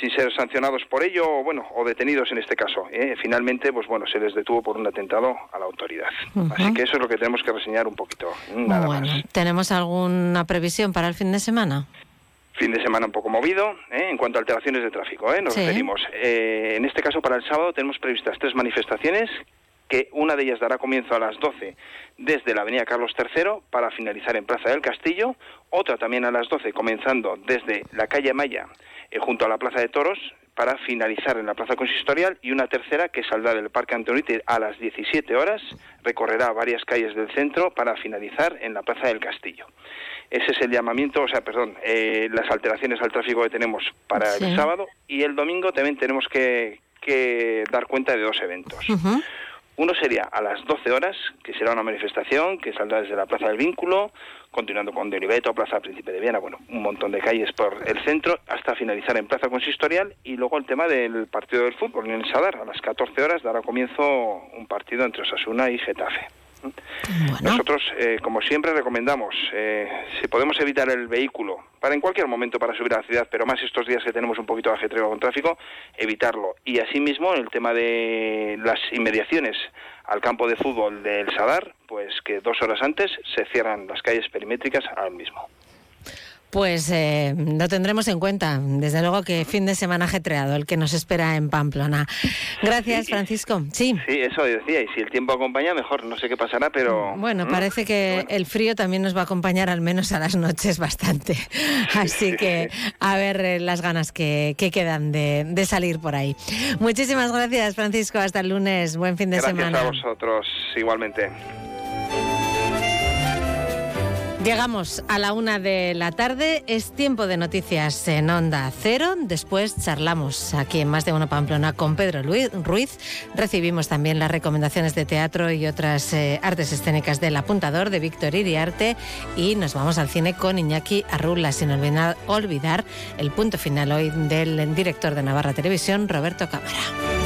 Speaker 19: sin ser sancionados por ello o bueno o detenidos en este caso ¿eh? finalmente pues bueno se les detuvo por un atentado a la autoridad así que eso es lo que tenemos que reseñar un poquito nada bueno
Speaker 1: tenemos alguna previsión para el fin de semana
Speaker 19: fin de semana un poco movido ¿eh? en cuanto a alteraciones de tráfico ¿eh? nos referimos eh, en este caso para el sábado tenemos previstas tres manifestaciones que una de ellas dará comienzo a las 12 desde la Avenida Carlos III para finalizar en Plaza del Castillo, otra también a las 12 comenzando desde la calle Maya junto a la Plaza de Toros para finalizar en la Plaza Consistorial y una tercera que saldrá del Parque Antonite a las 17 horas, recorrerá varias calles del centro para finalizar en la Plaza del Castillo. Ese es el llamamiento, o sea, perdón, eh, las alteraciones al tráfico que tenemos para el sábado y el domingo también tenemos que, dar cuenta de dos eventos. Uno sería a las 12 horas, que será una manifestación que saldrá desde la Plaza del Vínculo, continuando con Deriveto, Plaza Príncipe de Viena, bueno, un montón de calles por el centro, hasta finalizar en Plaza Consistorial, y luego el tema del partido del fútbol en el Sadar. A las 14 horas dará comienzo un partido entre Osasuna y Getafe. Nosotros, eh, como siempre, recomendamos, eh, si podemos evitar el vehículo, para en cualquier momento para subir a la ciudad, pero más estos días que tenemos un poquito de ajetreo con tráfico, evitarlo. Y asimismo, el tema de las inmediaciones al campo de fútbol del Sadar, pues que dos horas antes se cierran las calles perimétricas al mismo.
Speaker 1: Pues eh, lo tendremos en cuenta. Desde luego que fin de semana ajetreado el que nos espera en Pamplona. Gracias, Francisco. Sí.
Speaker 19: Sí, eso decía. Y si el tiempo acompaña, mejor. No sé qué pasará, pero.
Speaker 1: Bueno, mm, parece que el frío también nos va a acompañar, al menos a las noches, bastante. Así que a ver eh, las ganas que, quedan de, salir por ahí. Muchísimas gracias, Francisco. Hasta el lunes. Buen fin de semana.
Speaker 19: Gracias a vosotros, igualmente.
Speaker 1: Llegamos a la una de la tarde, es tiempo de noticias en Onda Cero. Después charlamos aquí en Más de Uno Pamplona con Pedro Ruiz. Recibimos también las recomendaciones de teatro y otras eh, artes escénicas del apuntador de Víctor Iriarte. Y nos vamos al cine con Iñaki Arrula, sin olvidar, olvidar el punto final hoy del director de Navarra Televisión, Roberto Cámara.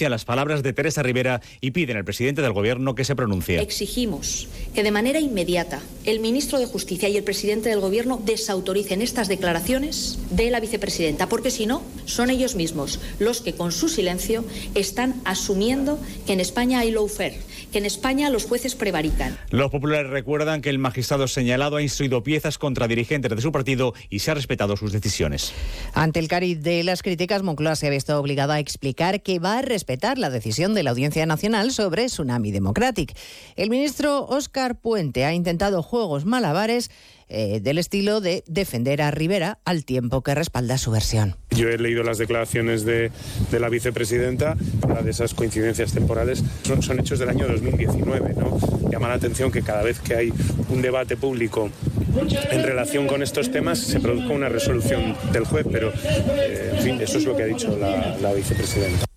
Speaker 20: las palabras de Teresa Rivera y piden al presidente del Gobierno que se pronuncie.
Speaker 21: Exigimos que de manera inmediata el ministro de Justicia y el presidente del Gobierno desautoricen estas declaraciones de la vicepresidenta, porque si no, son ellos mismos los que con su silencio están asumiendo que en España hay lawfare, que en España los jueces prevarican.
Speaker 20: Los populares recuerdan que el magistrado señalado ha instruido piezas contra dirigentes de su partido y se ha respetado sus decisiones.
Speaker 22: Ante el cariz de las críticas, Moncloa se ha visto obligado a explicar que va a respetar la decisión de la Audiencia Nacional sobre Tsunami Democratic. El ministro Óscar Puente ha intentado juegos malabares eh, del estilo de defender a Rivera al tiempo que respalda su versión.
Speaker 23: Yo he leído las declaraciones de, la vicepresidenta, la de esas coincidencias temporales son, hechos del año 2019. ¿no? Llama la atención que cada vez que hay un debate público en relación con estos temas se produzca una resolución del juez, pero eh, en fin, eso es lo que ha dicho la vicepresidenta.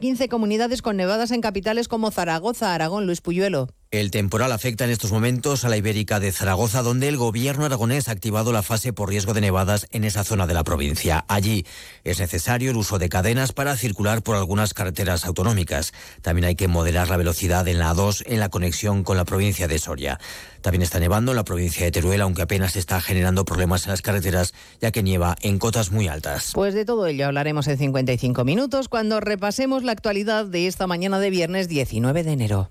Speaker 22: 15 comunidades con nevadas en capitales como Zaragoza, Aragón, Luis Puyuelo.
Speaker 24: El temporal afecta en estos momentos a la Ibérica de Zaragoza, donde el gobierno aragonés ha activado la fase por riesgo de nevadas en esa zona de la provincia. Allí es necesario el uso de cadenas para circular por algunas carreteras autonómicas. También hay que moderar la velocidad en la A2 en la conexión con la provincia de Soria. También está nevando en la provincia de Teruel, aunque apenas está generando problemas en las carreteras, ya que nieva en cotas muy altas.
Speaker 22: Pues de todo ello hablaremos en 55 minutos cuando repasemos la actualidad de esta mañana de viernes 19 de enero.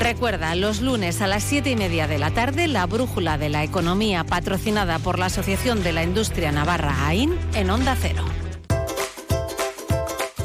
Speaker 1: Recuerda, los lunes a las siete y media de la tarde, la brújula de la economía patrocinada por la Asociación de la Industria Navarra AIN en Onda Cero.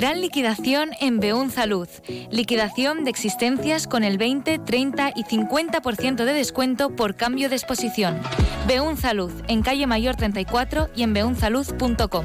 Speaker 10: Gran liquidación en Beun Salud. Liquidación de existencias con el 20, 30 y 50% de descuento por cambio de exposición. Beun Salud, en calle Mayor 34 y en beunsalud.com.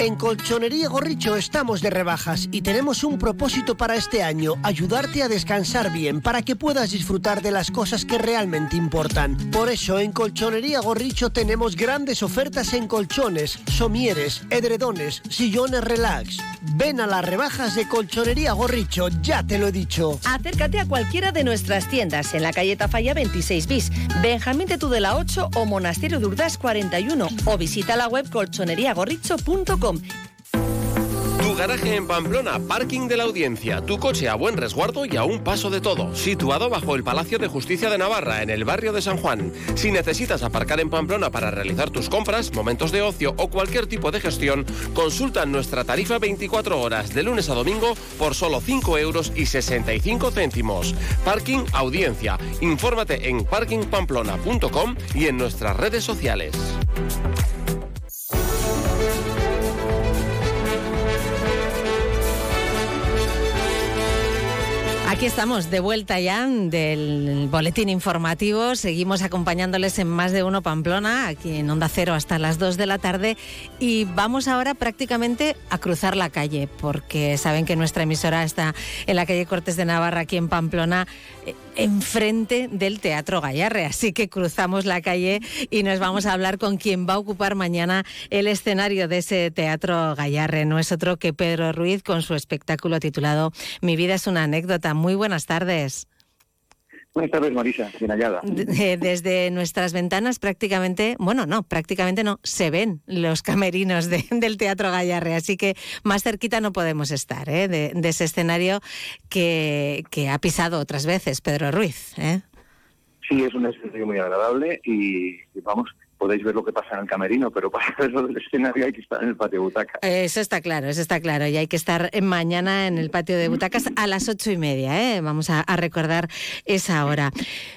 Speaker 25: En Colchonería Gorricho estamos de rebajas y tenemos un propósito para este año, ayudarte a descansar bien para que puedas disfrutar de las cosas que realmente importan. Por eso en Colchonería Gorricho tenemos grandes ofertas en colchones, somieres, edredones, sillones relax. Ven a las rebajas de Colchonería Gorricho, ya te lo he dicho.
Speaker 26: Acércate a cualquiera de nuestras tiendas en la calle Tafalla 26 bis, Benjamín de Tudela 8 o Monasterio de Urdas 41 o visita la web colchoneriagorricho.com
Speaker 27: tu garaje en Pamplona, parking de la audiencia, tu coche a buen resguardo y a un paso de todo, situado bajo el Palacio de Justicia de Navarra, en el barrio de San Juan. Si necesitas aparcar en Pamplona para realizar tus compras, momentos de ocio o cualquier tipo de gestión, consulta nuestra tarifa 24 horas de lunes a domingo por solo 5 euros y 65 céntimos. Parking Audiencia. Infórmate en parkingpamplona.com y en nuestras redes sociales.
Speaker 1: Aquí estamos de vuelta ya del boletín informativo. Seguimos acompañándoles en más de uno Pamplona, aquí en Onda Cero hasta las 2 de la tarde. Y vamos ahora prácticamente a cruzar la calle, porque saben que nuestra emisora está en la calle Cortes de Navarra, aquí en Pamplona, eh, enfrente del Teatro Gallarre. Así que cruzamos la calle y nos vamos a hablar con quien va a ocupar mañana el escenario de ese Teatro Gallarre. No es otro que Pedro Ruiz con su espectáculo titulado Mi vida es una anécdota muy buenas tardes.
Speaker 28: Buenas tardes, Marisa, bien hallada.
Speaker 1: Desde nuestras ventanas prácticamente, bueno, no, prácticamente no, se ven los camerinos del Teatro Gallarre, así que más cerquita no podemos estar ¿eh? de, ese escenario que, ha pisado otras veces Pedro Ruiz. ¿eh?
Speaker 28: Sí, es un escenario muy agradable y vamos, podéis ver lo que pasa en el camerino, pero para verlo del escenario hay que estar en el patio de butacas.
Speaker 1: Eso está claro, eso está claro. Y hay que estar mañana en el patio de butacas a las ocho y media. ¿eh? Vamos a, recordar esa hora.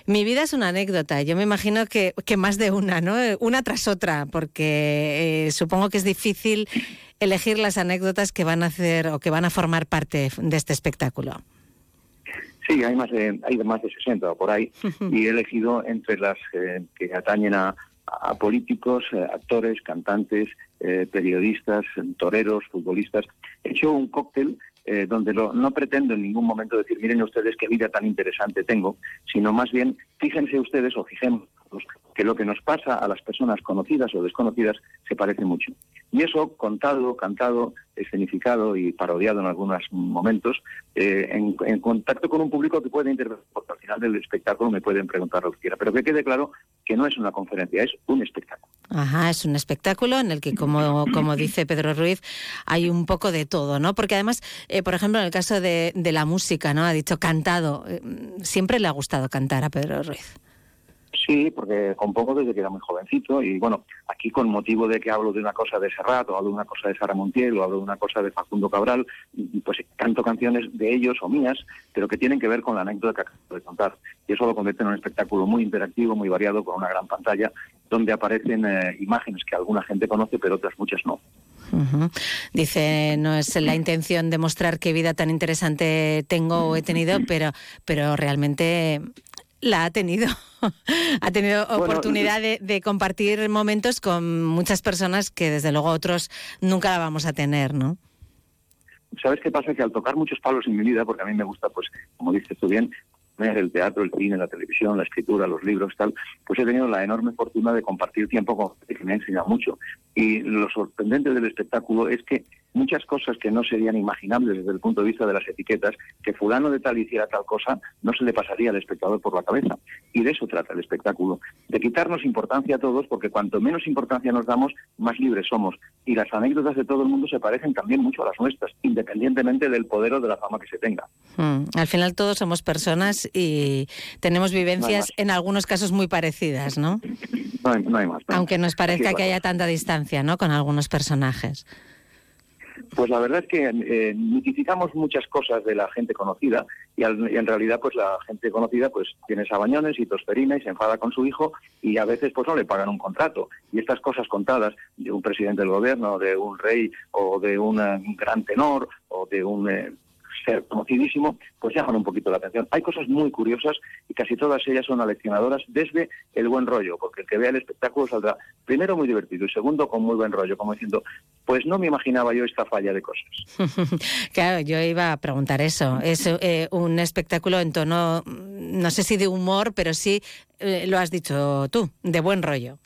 Speaker 1: Mi vida es una anécdota. Yo me imagino que, que más de una, ¿no? Una tras otra, porque eh, supongo que es difícil elegir las anécdotas que van a hacer o que van a formar parte de este espectáculo.
Speaker 28: Sí, hay más de, hay más de 60 por ahí y he elegido entre las eh, que atañen a, a políticos, eh, actores, cantantes, eh, periodistas, toreros, futbolistas. He hecho un cóctel eh, donde no pretendo en ningún momento decir, miren ustedes qué vida tan interesante tengo, sino más bien fíjense ustedes o fijemos que lo que nos pasa a las personas conocidas o desconocidas se parece mucho. Y eso, contado, cantado, escenificado y parodiado en algunos momentos, eh, en, contacto con un público que puede intervenir, porque al final del espectáculo me pueden preguntar lo que quiera. Pero que quede claro que no es una conferencia, es un espectáculo.
Speaker 1: Ajá, es un espectáculo en el que, como, como dice Pedro Ruiz, hay un poco de todo, ¿no? Porque además, eh, por ejemplo, en el caso de, la música, ¿no? Ha dicho cantado. Eh, siempre le ha gustado cantar a Pedro Ruiz.
Speaker 28: Sí, porque compongo desde que era muy jovencito y bueno, aquí con motivo de que hablo de una cosa de Serrat o hablo de una cosa de Sara Montiel o hablo de una cosa de Facundo Cabral, pues canto canciones de ellos o mías, pero que tienen que ver con la anécdota que acabo de contar. Y eso lo convierte en un espectáculo muy interactivo, muy variado, con una gran pantalla, donde aparecen eh, imágenes que alguna gente conoce, pero otras muchas no.
Speaker 1: Dice, no es la intención de mostrar qué vida tan interesante tengo o he tenido, pero, pero realmente la ha tenido. ha tenido oportunidad de, compartir momentos con muchas personas que desde luego otros nunca la vamos a tener, ¿no?
Speaker 28: ¿Sabes qué pasa? Que al tocar muchos palos en mi vida, porque a mí me gusta, pues, como dices tú bien, el teatro, el cine, la televisión, la escritura, los libros, tal, pues he tenido la enorme fortuna de compartir tiempo con gente que me ha enseñado mucho. Y lo sorprendente del espectáculo es que muchas cosas que no serían imaginables desde el punto de vista de las etiquetas, que fulano de tal hiciera tal cosa, no se le pasaría al espectador por la cabeza. Y de eso trata el espectáculo, de quitarnos importancia a todos, porque cuanto menos importancia nos damos, más libres somos. Y las anécdotas de todo el mundo se parecen también mucho a las nuestras, independientemente del poder o de la fama que se tenga.
Speaker 1: Hmm. Al final todos somos personas y tenemos vivencias en algunos casos muy parecidas, ¿no?
Speaker 28: No hay, más.
Speaker 1: Aunque nos parezca que haya tanta distancia, ¿no? Con algunos personajes.
Speaker 28: Pues la verdad es que eh, mitificamos muchas cosas de la gente conocida y, en realidad pues la gente conocida pues tiene sabañones y tosferina y se enfada con su hijo y a veces pues no le pagan un contrato. Y estas cosas contadas de un presidente del gobierno, de un rey o de un, gran tenor o de un... Eh, ser conocidísimo, pues llaman un poquito la atención. Hay cosas muy curiosas y casi todas ellas son aleccionadoras desde el buen rollo, porque el que vea el espectáculo saldrá primero muy divertido y segundo con muy buen rollo, como diciendo, pues no me imaginaba yo esta falla de cosas.
Speaker 1: claro, yo iba a preguntar eso. Es eh, un espectáculo en tono, no sé si de humor, pero sí, eh, lo has dicho tú, de buen rollo.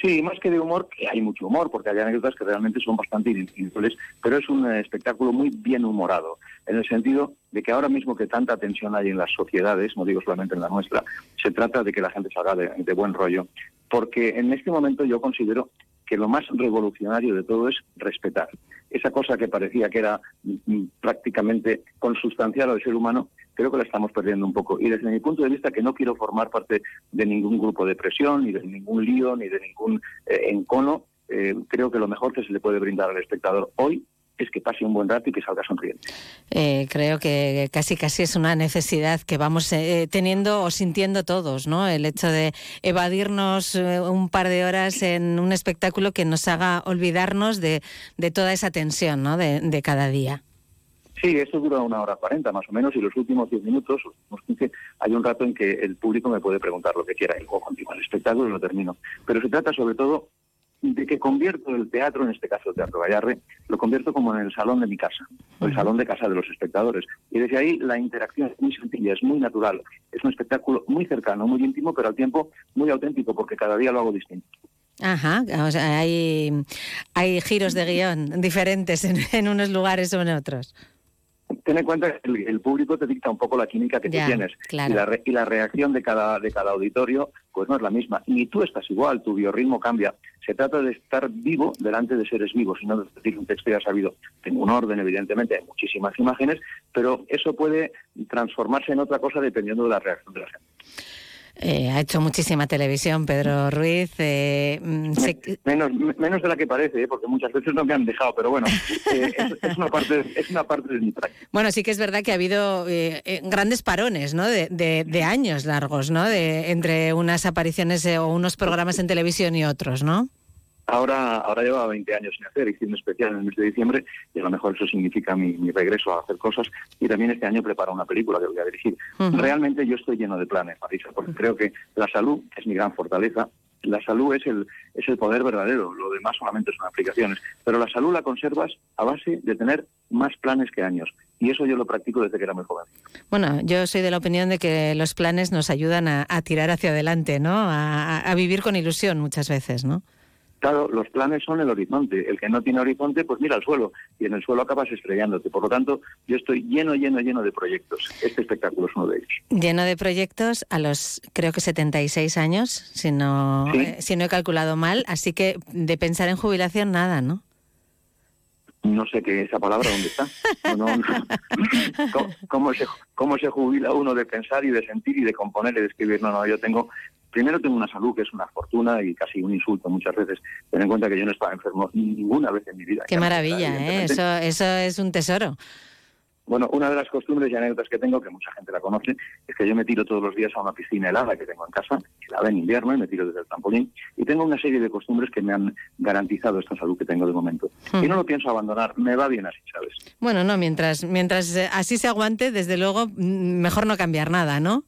Speaker 28: Sí, más que de humor, que hay mucho humor, porque hay anécdotas que realmente son bastante inusuales, pero es un espectáculo muy bien humorado, en el sentido de que ahora mismo que tanta tensión hay en las sociedades, no digo solamente en la nuestra, se trata de que la gente salga de, de buen rollo, porque en este momento yo considero que lo más revolucionario de todo es respetar. Esa cosa que parecía que era mm, mm, prácticamente consustancial al ser humano, creo que la estamos perdiendo un poco. Y desde mi punto de vista, que no quiero formar parte de ningún grupo de presión, ni de ningún lío, ni de ningún eh, encono, eh, creo que lo mejor que se le puede brindar al espectador hoy es que pase un buen rato y que salga sonriente.
Speaker 1: Eh, creo que casi casi es una necesidad que vamos eh, teniendo o sintiendo todos, ¿no? El hecho de evadirnos eh, un par de horas en un espectáculo que nos haga olvidarnos de, de toda esa tensión, ¿no? De, de cada día.
Speaker 28: Sí, esto dura una hora cuarenta más o menos y los últimos diez minutos, los últimos quince, hay un rato en que el público me puede preguntar lo que quiera y luego continúa el espectáculo y lo termino. Pero se trata sobre todo de que convierto el teatro, en este caso el Teatro Gallarre, lo convierto como en el salón de mi casa, el salón de casa de los espectadores. Y desde ahí la interacción es muy sencilla, es muy natural. Es un espectáculo muy cercano, muy íntimo, pero al tiempo muy auténtico, porque cada día lo hago distinto.
Speaker 1: Ajá, o sea, hay, hay giros de guion diferentes en, en unos lugares o en otros
Speaker 28: ten en cuenta que el, público te dicta un poco la química que tú tienes y, la y, la reacción de cada, de cada auditorio pues no es la misma. Ni tú estás igual, tu biorritmo cambia. Se trata de estar vivo delante de seres vivos y no de decir un texto ya sabido. Tengo un orden, evidentemente, hay muchísimas imágenes, pero eso puede transformarse en otra cosa dependiendo de la reacción de la gente.
Speaker 1: Eh, ha hecho muchísima televisión, Pedro Ruiz. Eh,
Speaker 28: mm, menos, menos de la que parece, ¿eh? porque muchas veces no me han dejado, pero bueno, es, una parte, es una parte de mi práctica.
Speaker 1: Bueno, sí que es verdad que ha habido grandes parones, ¿no? De, de, años largos, ¿no? De, entre unas apariciones o unos programas en televisión y otros, ¿no?
Speaker 28: Ahora, ahora lleva 20 años sin hacer, hice un especial en el mes de diciembre y a lo mejor eso significa mi, regreso a hacer cosas y también este año preparo una película que voy a dirigir. Realmente yo estoy lleno de planes, Marisa, porque creo que la salud es mi gran fortaleza. La salud es el, es el poder verdadero, lo demás solamente son aplicaciones. Pero la salud la conservas a base de tener más planes que años. Y eso yo lo practico desde que era muy joven.
Speaker 1: Bueno, yo soy de la opinión de que los planes nos ayudan a, tirar hacia adelante, ¿no? A, a, vivir con ilusión muchas veces, ¿no?
Speaker 28: Claro, los planes son el horizonte. El que no tiene horizonte, pues mira al suelo y en el suelo acabas estrellándote. Por lo tanto, yo estoy lleno, lleno, lleno de proyectos. Este espectáculo es uno de ellos.
Speaker 1: Lleno de proyectos a los, creo que 76 años, si no, eh, si no he calculado mal. Así que de pensar en jubilación, nada, ¿no?
Speaker 28: no sé qué esa palabra dónde está. ¿Cómo, se, ¿Cómo se jubila uno de pensar y de sentir y de componer y de escribir? No, no, yo tengo primero tengo una salud que es una fortuna y casi un insulto muchas veces. Ten en cuenta que yo no estaba enfermo ninguna vez en mi vida.
Speaker 1: Qué maravilla, ¿eh? eso, eso es un tesoro.
Speaker 28: Bueno, una de las costumbres y anécdotas que tengo, que mucha gente la conoce, es que yo me tiro todos los días a una piscina helada que tengo en casa, helada en invierno, y me tiro desde el trampolín. Y tengo una serie de costumbres que me han garantizado esta salud que tengo de momento. Y no lo pienso abandonar, me va bien así, ¿sabes?
Speaker 1: Bueno, no, mientras, mientras eh, así se aguante, desde luego, mm, mejor no cambiar nada, ¿no?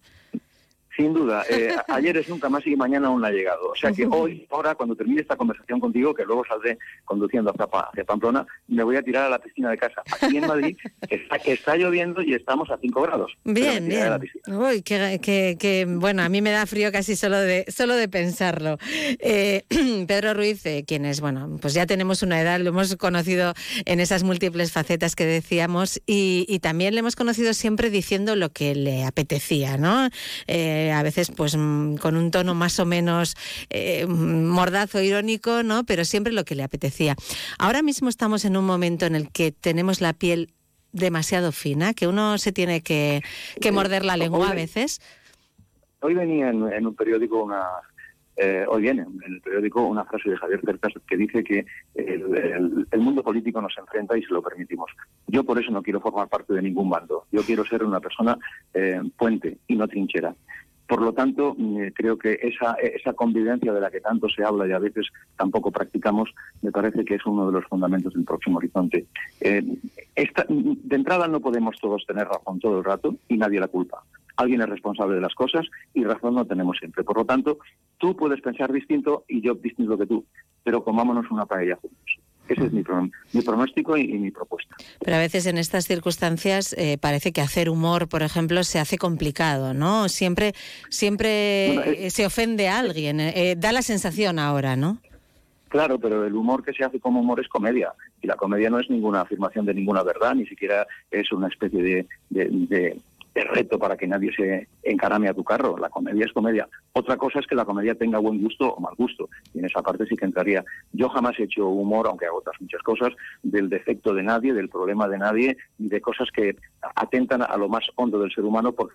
Speaker 28: Sin duda. Eh, ayer es nunca más y mañana aún no ha llegado. O sea que hoy, ahora, cuando termine esta conversación contigo, que luego saldré conduciendo hacia, Pamplona, me voy a tirar a la piscina de casa. Aquí en Madrid está, que está lloviendo y estamos a 5 grados.
Speaker 1: Bien, bien. Uy, que, bueno, a mí me da frío casi solo de, solo de pensarlo. Eh, Pedro Ruiz, eh, quien es, bueno, pues ya tenemos una edad, lo hemos conocido en esas múltiples facetas que decíamos y, y también le hemos conocido siempre diciendo lo que le apetecía, ¿no? A veces pues mm, con un tono más o menos eh, mordazo, irónico, ¿no? Pero siempre lo que le apetecía. Ahora mismo estamos en un momento en el que tenemos la piel demasiado fina, que uno se tiene que, morder la lengua a veces.
Speaker 28: Hoy venía en, un periódico una, eh, hoy viene en el periódico una frase de Javier Cercas que dice que el, mundo político nos enfrenta y se lo permitimos. Yo por eso no quiero formar parte de ningún bando. Yo quiero ser una persona eh, puente y no trinchera Por lo tanto, mm, creo que esa, esa convivencia de la que tanto se habla y a veces tampoco practicamos, me parece que es uno de los fundamentos del próximo horizonte. Eh, de entrada no podemos todos tener razón todo el rato y nadie la culpa. Alguien es responsable de las cosas y razón no tenemos siempre. Por lo tanto, tú puedes pensar distinto y yo distinto que tú, pero comámonos una paella juntos. Ese es mi, pronóstico y, mi propuesta.
Speaker 1: Pero a veces en estas circunstancias eh, parece que hacer humor, por ejemplo, se hace complicado, ¿no? Siempre, siempre eh, se ofende a alguien. Eh, da la sensación ahora, ¿no?
Speaker 28: Claro, pero el humor que se hace como humor es comedia. Y la comedia no es ninguna afirmación de ninguna verdad, ni siquiera es una especie de es reto para que nadie se encarame a tu carro. La comedia es comedia. Otra cosa es que la comedia tenga buen gusto o mal gusto. Y en esa parte sí que entraría. Yo jamás he hecho humor, aunque hago otras muchas cosas, del defecto de nadie, del problema de nadie, y de cosas que atentan a lo más hondo del ser humano. Por...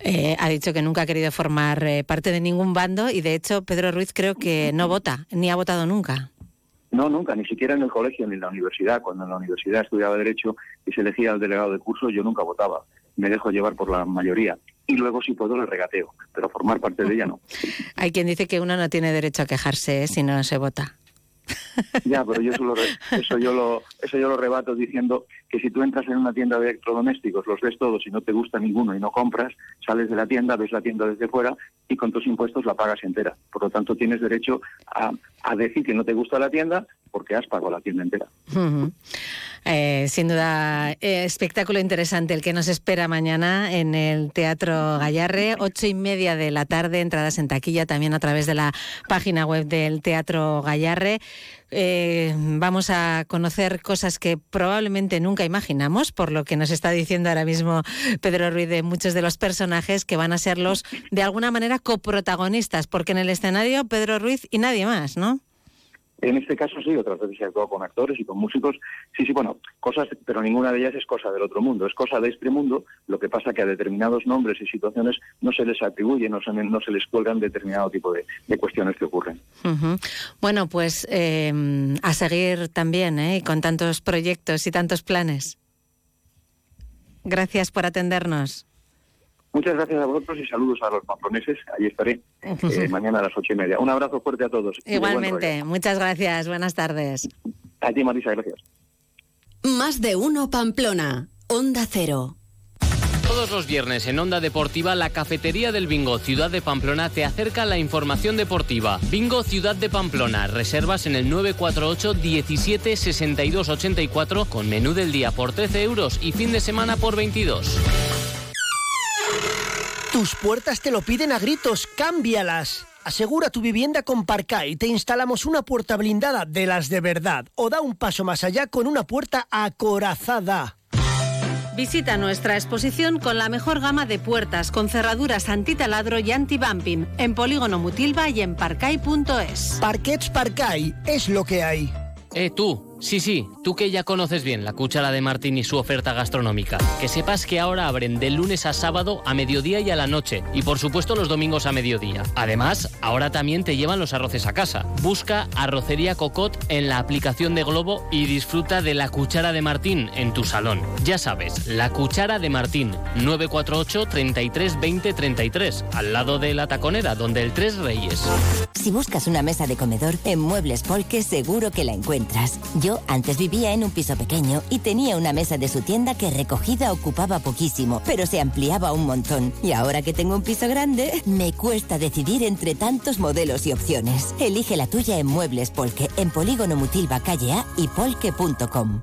Speaker 1: Eh, ha dicho que nunca ha querido formar eh, parte de ningún bando y de hecho Pedro Ruiz creo que no vota, ni ha votado nunca.
Speaker 28: No, nunca, ni siquiera en el colegio ni en la universidad. Cuando en la universidad estudiaba Derecho y se elegía el delegado de curso, yo nunca votaba. Me dejo llevar por la mayoría. Y luego, si puedo, le regateo. Pero formar parte de ella no.
Speaker 1: Hay quien dice que uno no tiene derecho a quejarse ¿eh? si no se vota.
Speaker 28: Ya, pero yo eso, lo, eso, yo lo, eso yo lo rebato diciendo que si tú entras en una tienda de electrodomésticos, los ves todos y no te gusta ninguno y no compras, sales de la tienda, ves la tienda desde fuera y con tus impuestos la pagas entera. Por lo tanto, tienes derecho a, decir que no te gusta la tienda porque has pagado la tienda entera.
Speaker 1: Eh, sin duda, eh, espectáculo interesante el que nos espera mañana en el Teatro Gallarre, ocho y media de la tarde, entradas en taquilla también a través de la página web del Teatro Gallarre. Eh, vamos a conocer cosas que probablemente nunca imaginamos, por lo que nos está diciendo ahora mismo Pedro Ruiz de muchos de los personajes que van a ser los, de alguna manera, coprotagonistas, porque en el escenario Pedro Ruiz y nadie más, ¿no?
Speaker 28: En este caso sí, otras veces he actuado con actores y con músicos. Sí, sí, bueno, cosas, pero ninguna de ellas es cosa del otro mundo, es cosa de este mundo. Lo que pasa que a determinados nombres y situaciones no se les atribuye, no se, no se les cuelgan determinado tipo de, cuestiones que ocurren.
Speaker 1: Bueno, pues em, a seguir también, ¿eh? con tantos proyectos y tantos planes. Gracias por atendernos.
Speaker 28: Muchas gracias a vosotros y saludos a los patroneses. Ahí estaré eh, mañana a las ocho y media. Un abrazo fuerte a todos.
Speaker 1: Igualmente. Muchas gracias. Buenas tardes.
Speaker 28: A ti, Marisa. Gracias.
Speaker 2: Más de uno Pamplona. Onda Cero.
Speaker 29: Todos los viernes en Onda Deportiva, la cafetería del Bingo Ciudad de Pamplona te acerca la información deportiva. Bingo Ciudad de Pamplona, reservas en el 948 17 62 84 con menú del día por 13 euros y fin de semana por 22.
Speaker 25: Tus puertas te lo piden a gritos, cámbialas. Asegura tu vivienda con Parcay. Te instalamos una puerta blindada de las de verdad. O da un paso más allá con una puerta acorazada.
Speaker 1: Visita nuestra exposición con la mejor gama de puertas con cerraduras antitaladro y anti-bumping en Polígono Mutilva y en parcay.es.
Speaker 25: Parquets Parcay es lo que hay.
Speaker 29: Eh, tú. Sí, sí, tú que ya conoces bien la cuchara de Martín y su oferta gastronómica. Que sepas que ahora abren de lunes a sábado a mediodía y a la noche. Y por supuesto los domingos a mediodía. Además, ahora también te llevan los arroces a casa. Busca Arrocería Cocot en la aplicación de Globo y disfruta de la cuchara de Martín en tu salón. Ya sabes, la cuchara de Martín, 948 33 20 33, al lado de la taconera, donde el Tres Reyes.
Speaker 30: Si buscas una mesa de comedor, en Muebles Polque seguro que la encuentras. Yo antes vivía en un piso pequeño y tenía una mesa de su tienda que recogida ocupaba poquísimo, pero se ampliaba un montón. Y ahora que tengo un piso grande, me cuesta decidir entre tantos modelos y opciones. Elige la tuya en Muebles Polque, en Polígono Mutilva Calle A y polque.com.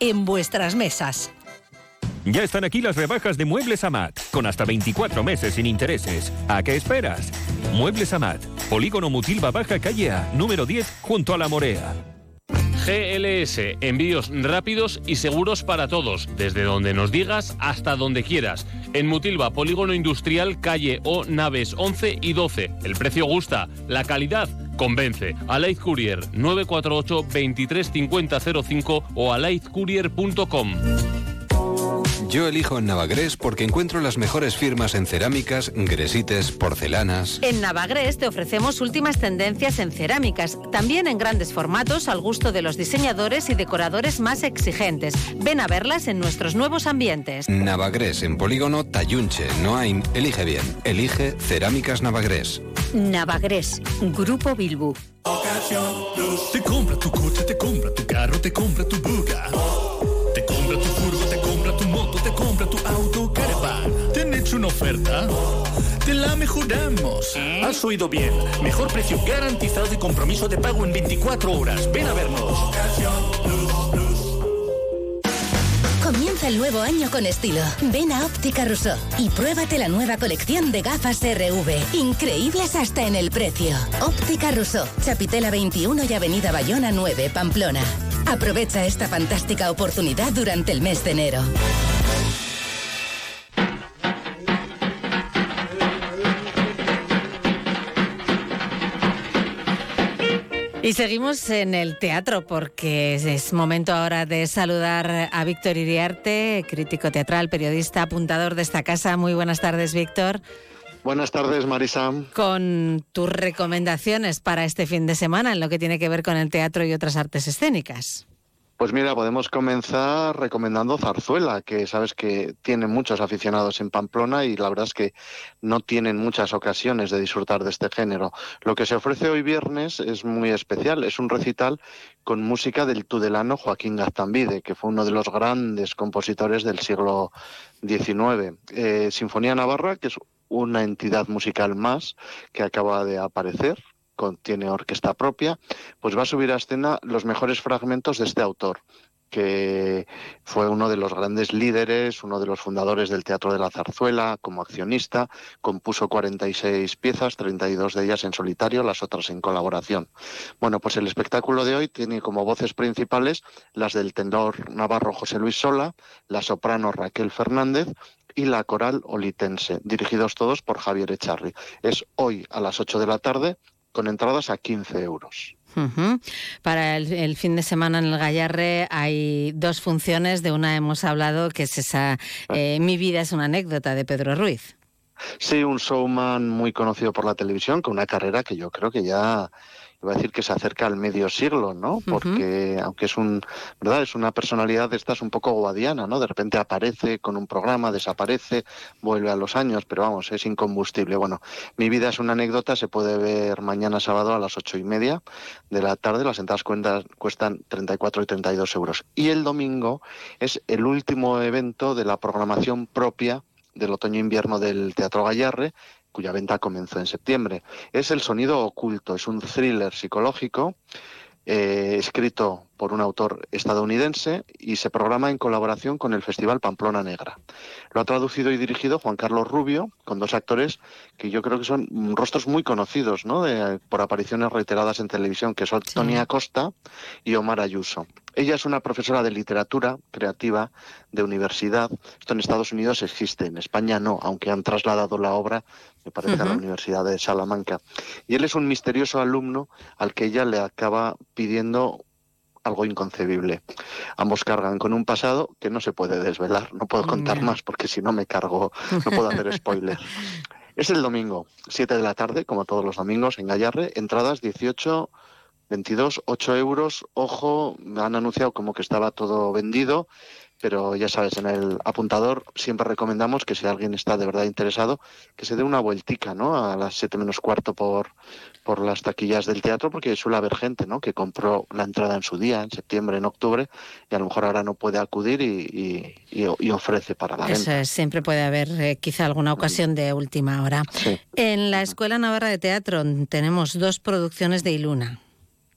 Speaker 4: en vuestras mesas.
Speaker 31: Ya están aquí las rebajas de Muebles Amat, con hasta 24 meses sin intereses. ¿A qué esperas? Muebles Amat, Polígono Mutilva Baja Calle A, número 10, junto a la Morea.
Speaker 29: GLS, envíos rápidos y seguros para todos, desde donde nos digas hasta donde quieras. En Mutilva, Polígono Industrial, calle O, naves 11 y 12. El precio gusta, la calidad convence. Alight Courier 948 235005 o alaidcourier.com.
Speaker 5: Yo elijo en Navagres porque encuentro las mejores firmas en cerámicas, gresites, porcelanas.
Speaker 1: En Navagres te ofrecemos últimas tendencias en cerámicas, también en grandes formatos al gusto de los diseñadores y decoradores más exigentes. Ven a verlas en nuestros nuevos ambientes.
Speaker 5: Navagres en Polígono Tayunche, Noain. Elige bien. Elige Cerámicas Navagres.
Speaker 4: Navagres, Grupo Bilbu.
Speaker 32: Te compra tu coche, te compra tu carro, te compra tu buga. Oferta? Te la mejoramos. Has oído bien. Mejor precio garantizado y compromiso de pago en 24 horas. Ven a vernos.
Speaker 2: Comienza el nuevo año con estilo. Ven a Óptica Rousseau y pruébate la nueva colección de gafas RV. Increíbles hasta en el precio. Óptica Rousseau, Chapitela 21 y Avenida Bayona 9, Pamplona. Aprovecha esta fantástica oportunidad durante el mes de enero.
Speaker 1: Y seguimos en el teatro porque es momento ahora de saludar a Víctor Iriarte, crítico teatral, periodista, apuntador de esta casa. Muy buenas tardes, Víctor.
Speaker 33: Buenas tardes, Marisam.
Speaker 1: Con tus recomendaciones para este fin de semana en lo que tiene que ver con el teatro y otras artes escénicas.
Speaker 33: Pues mira, podemos comenzar recomendando Zarzuela, que sabes que tiene muchos aficionados en Pamplona y la verdad es que no tienen muchas ocasiones de disfrutar de este género. Lo que se ofrece hoy viernes es muy especial, es un recital con música del tudelano Joaquín Gaztambide, que fue uno de los grandes compositores del siglo XIX. Eh, Sinfonía Navarra, que es una entidad musical más que acaba de aparecer, tiene orquesta propia, pues va a subir a escena los mejores fragmentos de este autor que fue uno de los grandes líderes, uno de los fundadores del Teatro de la Zarzuela como accionista, compuso 46 piezas, 32 de ellas en solitario, las otras en colaboración. Bueno, pues el espectáculo de hoy tiene como voces principales las del tenor navarro José Luis Sola, la soprano Raquel Fernández y la coral olitense, dirigidos todos por Javier Echarri. Es hoy a las 8 de la tarde con entradas a 15 euros.
Speaker 1: Para el, fin de semana en el Gallarre hay dos funciones. De una hemos hablado, que es esa eh, Mi vida es una anécdota de Pedro Ruiz.
Speaker 33: Sí, un showman muy conocido por la televisión, con una carrera que yo creo que ya iba a decir que se acerca al medio siglo, ¿no? Porque aunque es un, ¿verdad? Es una personalidad de estas un poco guadiana, ¿no? De repente aparece con un programa, desaparece, vuelve a los años, pero vamos, es incombustible. Bueno, mi vida es una anécdota, se puede ver mañana sábado a las ocho y media de la tarde, las entradas cuentan, cuestan 34 y 32 euros. Y el domingo es el último evento de la programación propia del otoño-invierno del Teatro Gallarre, cuya venta comenzó en septiembre. Es El sonido oculto, es un thriller psicológico eh, escrito por un autor estadounidense y se programa en colaboración con el Festival Pamplona Negra. Lo ha traducido y dirigido Juan Carlos Rubio, con dos actores que yo creo que son rostros muy conocidos, ¿no? por apariciones reiteradas en televisión, que son Tony Acosta y Omar Ayuso. Ella es una profesora de literatura creativa de universidad. Esto en Estados Unidos existe, en España no, aunque han trasladado la obra, me parece, a la Universidad de Salamanca. Y él es un misterioso alumno al que ella le acaba pidiendo algo inconcebible. Ambos cargan con un pasado que no se puede desvelar. No puedo contar más porque si no me cargo, no puedo hacer spoiler. es el domingo, 7 de la tarde, como todos los domingos, en Gallarre. Entradas 18 22, 8 euros. Ojo, me han anunciado como que estaba todo vendido, pero ya sabes, en el apuntador siempre recomendamos que si alguien está de verdad interesado, que se dé una vueltica, ¿no? A las 7 menos cuarto por, por las taquillas del teatro, porque suele haber gente, ¿no? Que compró la entrada en su día, en septiembre, en octubre, y a lo mejor ahora no puede acudir y, y- y- y ofrece para la
Speaker 1: Eso
Speaker 33: venta.
Speaker 1: es, siempre puede haber eh, quizá alguna ocasión de última hora. En la Escuela Navarra de Teatro tenemos dos producciones de Iluna.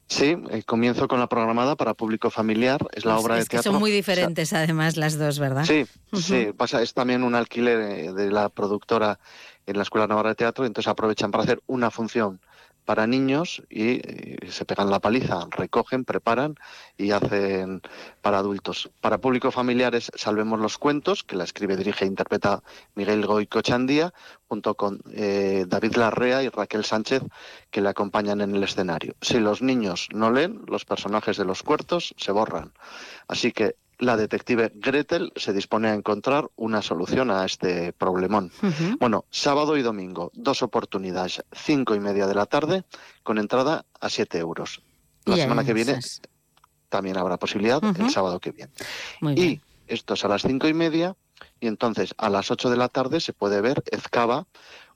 Speaker 33: Sí, eh, comienzo con la programada para público familiar. Es la obra
Speaker 1: es
Speaker 33: de
Speaker 1: que
Speaker 33: teatro.
Speaker 1: son muy
Speaker 33: o sea,
Speaker 1: diferentes además las dos, ¿verdad?
Speaker 33: Sí, sí, pasa, es también un alquiler eh, de la productora en la Escuela Navarra de Teatro, entonces aprovechan para hacer una función para niños y eh, se pegan la paliza, recogen, preparan y hacen para adultos. Para público familiar es Salvemos los Cuentos, que la escribe, dirige e interpreta Miguel Goico Chandía, junto con eh, David Larrea y Raquel Sánchez, que le acompañan en el escenario. Si los niños no leen, los personajes de los cuentos se borran. Así que la detective Gretel se dispone a encontrar una solución a este problemón. Bueno, sábado y domingo, dos oportunidades, cinco y media de la tarde, con entrada a siete euros. La semana que viene también habrá posibilidad el sábado que viene.
Speaker 1: Muy
Speaker 33: y esto es a las cinco y media, y entonces a las ocho de la tarde se puede ver Ezcaba,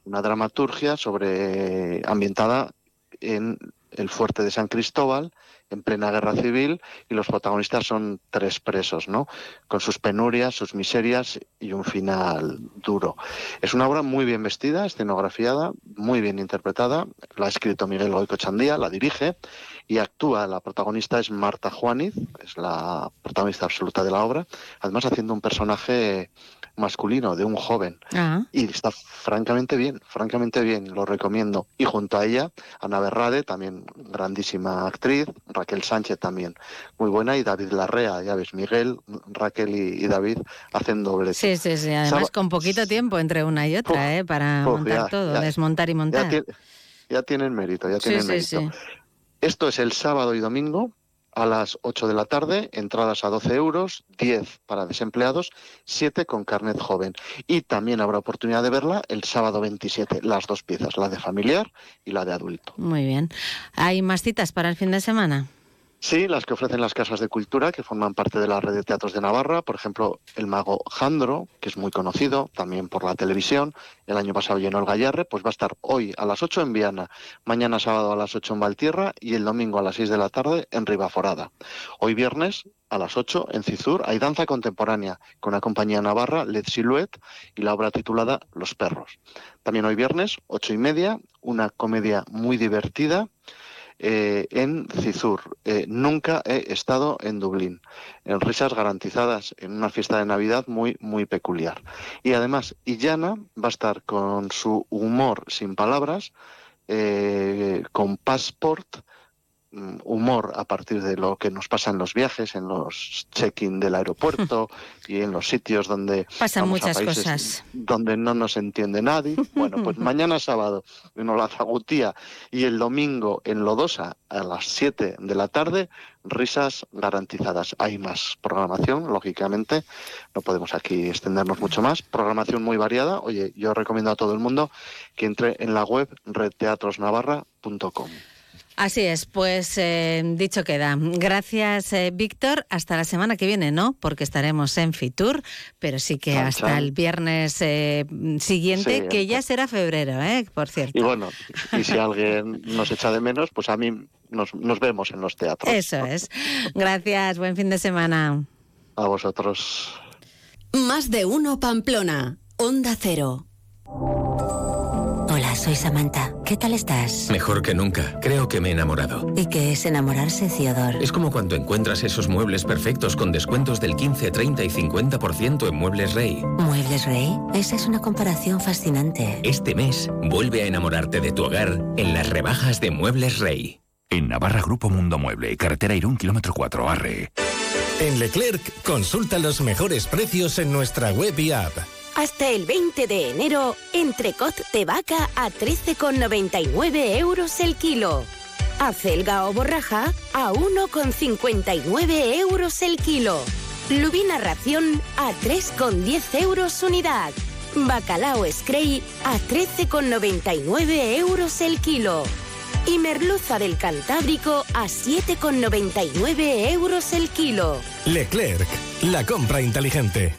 Speaker 33: una dramaturgia sobre ambientada en el fuerte de San Cristóbal, en plena guerra civil, y los protagonistas son tres presos, ¿no? Con sus penurias, sus miserias y un final duro. Es una obra muy bien vestida, escenografiada, muy bien interpretada. La ha escrito Miguel Goico Chandía, la dirige y actúa. La protagonista es Marta Juaniz, es la protagonista absoluta de la obra, además haciendo un personaje masculino, de un joven.
Speaker 1: Ah,
Speaker 33: Y está francamente bien, francamente bien, lo recomiendo. Y junto a ella, Ana Berrade, también grandísima actriz, Raquel Sánchez también muy buena, y David Larrea, ya ves, Miguel, Raquel y, y David hacen doble.
Speaker 1: sí, sí, sí. Además, con poquito tiempo entre una y otra, ¿eh? Para montar
Speaker 33: ya,
Speaker 1: todo,
Speaker 33: ya.
Speaker 1: desmontar y montar.
Speaker 33: Ya, tie- ya tienen mérito, ya
Speaker 1: Sí,
Speaker 33: tienen
Speaker 1: sí,
Speaker 33: mérito.
Speaker 1: sí.
Speaker 33: Esto es el sábado y domingo a las 8 de la tarde, entradas a 12 euros, 10 para desempleados, 7 con carnet joven. Y también habrá oportunidad de verla el sábado 27, las dos piezas, la de familiar y la de adulto.
Speaker 1: Muy bien. ¿Hay más citas para el fin de semana?
Speaker 33: Sí, las que ofrecen las casas de cultura, que forman parte de la red de teatros de Navarra, por ejemplo, el mago Jandro, que es muy conocido también por la televisión, el año pasado llenó el Gallarre, pues va a estar hoy a las 8 en Viana, mañana sábado a las 8 en Valtierra y el domingo a las 6 de la tarde en Ribaforada. Hoy viernes a las 8 en Cizur hay danza contemporánea con la compañía navarra Led Silhouette y la obra titulada Los perros. También hoy viernes, ocho y media, una comedia muy divertida eh, en Cizur. Eh, nunca he estado en Dublín. En risas garantizadas, en una fiesta de Navidad muy, muy peculiar. Y además, Illana va a estar con su humor sin palabras, eh, con Passport, humor a partir de lo que nos pasa en los viajes, en los check-in del aeropuerto y en los sitios donde
Speaker 1: Pasan
Speaker 33: a
Speaker 1: muchas cosas.
Speaker 33: donde no nos entiende nadie. Bueno, pues mañana sábado en Olazagutía y el domingo en Lodosa a las 7 de la tarde, risas garantizadas. Hay más programación, lógicamente, no podemos aquí extendernos mucho más. Programación muy variada. Oye, yo recomiendo a todo el mundo que entre en la web redteatrosnavarra.com.
Speaker 1: Así es, pues eh, dicho queda. Gracias, eh, Víctor. Hasta la semana que viene, ¿no? Porque estaremos en Fitur, pero sí que hasta el viernes eh, siguiente,
Speaker 33: Sí,
Speaker 1: que ya será febrero, ¿eh? Por cierto.
Speaker 33: Y bueno, y si alguien nos echa de menos, pues a mí nos, nos vemos en los teatros.
Speaker 1: Eso es. Gracias, buen fin de semana.
Speaker 33: A vosotros.
Speaker 2: Más de uno Pamplona. Onda Cero.
Speaker 30: Hola, soy Samantha. ¿Qué tal estás?
Speaker 34: Mejor que nunca. Creo que me he enamorado.
Speaker 30: ¿Y qué es enamorarse, Theodor?
Speaker 34: Es como cuando encuentras esos muebles perfectos con descuentos del 15, 30 y 50% en Muebles Rey.
Speaker 30: ¿Muebles Rey? Esa es una comparación fascinante.
Speaker 34: Este mes, vuelve a enamorarte de tu hogar en las rebajas de Muebles Rey.
Speaker 35: En Navarra Grupo Mundo Mueble, carretera Irún, kilómetro 4, Arre.
Speaker 36: En Leclerc, consulta los mejores precios en nuestra web y app.
Speaker 37: Hasta el 20 de enero, entrecot de vaca a 13,99 euros el kilo. Acelga o borraja a 1,59 euros el kilo. Lubina ración a 3,10 euros unidad. Bacalao Scray a 13,99 euros el kilo.
Speaker 38: Y merluza del Cantábrico a 7,99 euros el kilo.
Speaker 39: Leclerc, la compra inteligente.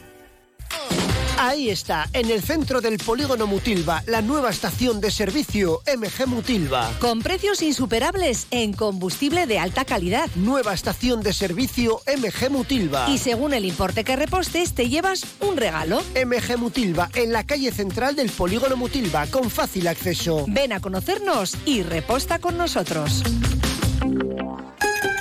Speaker 25: Ahí está, en el centro del polígono Mutilva, la nueva estación de servicio MG Mutilva.
Speaker 4: Con precios insuperables en combustible de alta calidad.
Speaker 25: Nueva estación de servicio MG Mutilva.
Speaker 4: Y según el importe que repostes, te llevas un regalo.
Speaker 25: MG Mutilva, en la calle central del polígono Mutilva, con fácil acceso.
Speaker 4: Ven a conocernos y reposta con nosotros.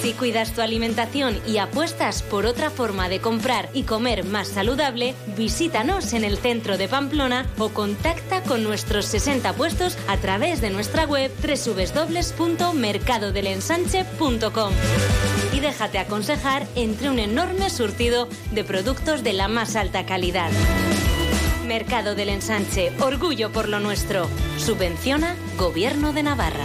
Speaker 37: Si cuidas tu alimentación y apuestas por otra forma de comprar y comer más saludable, visítanos en el centro de Pamplona o contacta con nuestros 60 puestos a través de nuestra web www.mercadodelensanche.com y déjate aconsejar entre un enorme surtido de productos de la más alta calidad. Mercado del Ensanche, orgullo por lo nuestro. Subvenciona Gobierno de Navarra.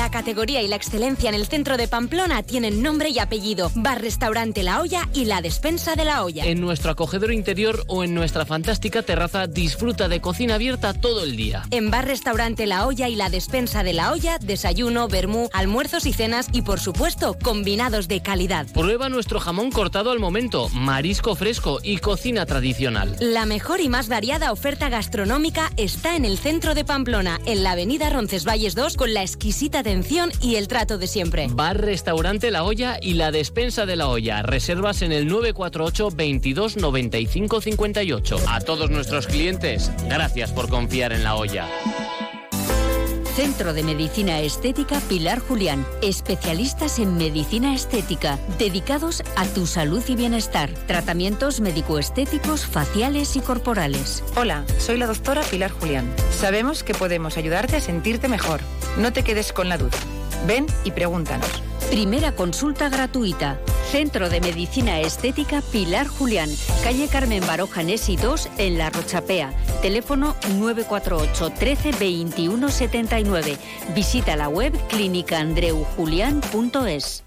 Speaker 37: La categoría y la excelencia en el centro de Pamplona tienen nombre y apellido. Bar Restaurante La Olla y la Despensa de la Olla.
Speaker 29: En nuestro acogedor interior o en nuestra fantástica terraza disfruta de cocina abierta todo el día.
Speaker 37: En Bar Restaurante La Olla y la Despensa de la Olla, desayuno, vermú, almuerzos y cenas y por supuesto combinados de calidad.
Speaker 29: Prueba nuestro jamón cortado al momento, marisco fresco y cocina tradicional.
Speaker 37: La mejor y más variada oferta gastronómica está en el centro de Pamplona, en la avenida Roncesvalles 2 con la exquisita atención y el trato de siempre.
Speaker 29: Bar Restaurante La Olla y la Despensa de la Olla. Reservas en el 948 22 95 58. A todos nuestros clientes, gracias por confiar en La Olla.
Speaker 40: Centro de Medicina Estética Pilar Julián. Especialistas en medicina estética, dedicados a tu salud y bienestar. Tratamientos médico-estéticos, faciales y corporales.
Speaker 41: Hola, soy la doctora Pilar Julián. Sabemos que podemos ayudarte a sentirte mejor. No te quedes con la duda. Ven y pregúntanos.
Speaker 40: Primera consulta gratuita. Centro de Medicina Estética Pilar Julián. Calle Carmen Baroja Nesi 2 en La Rochapea. Teléfono 948 13 21 79. Visita la web clínicaandreujulián.es.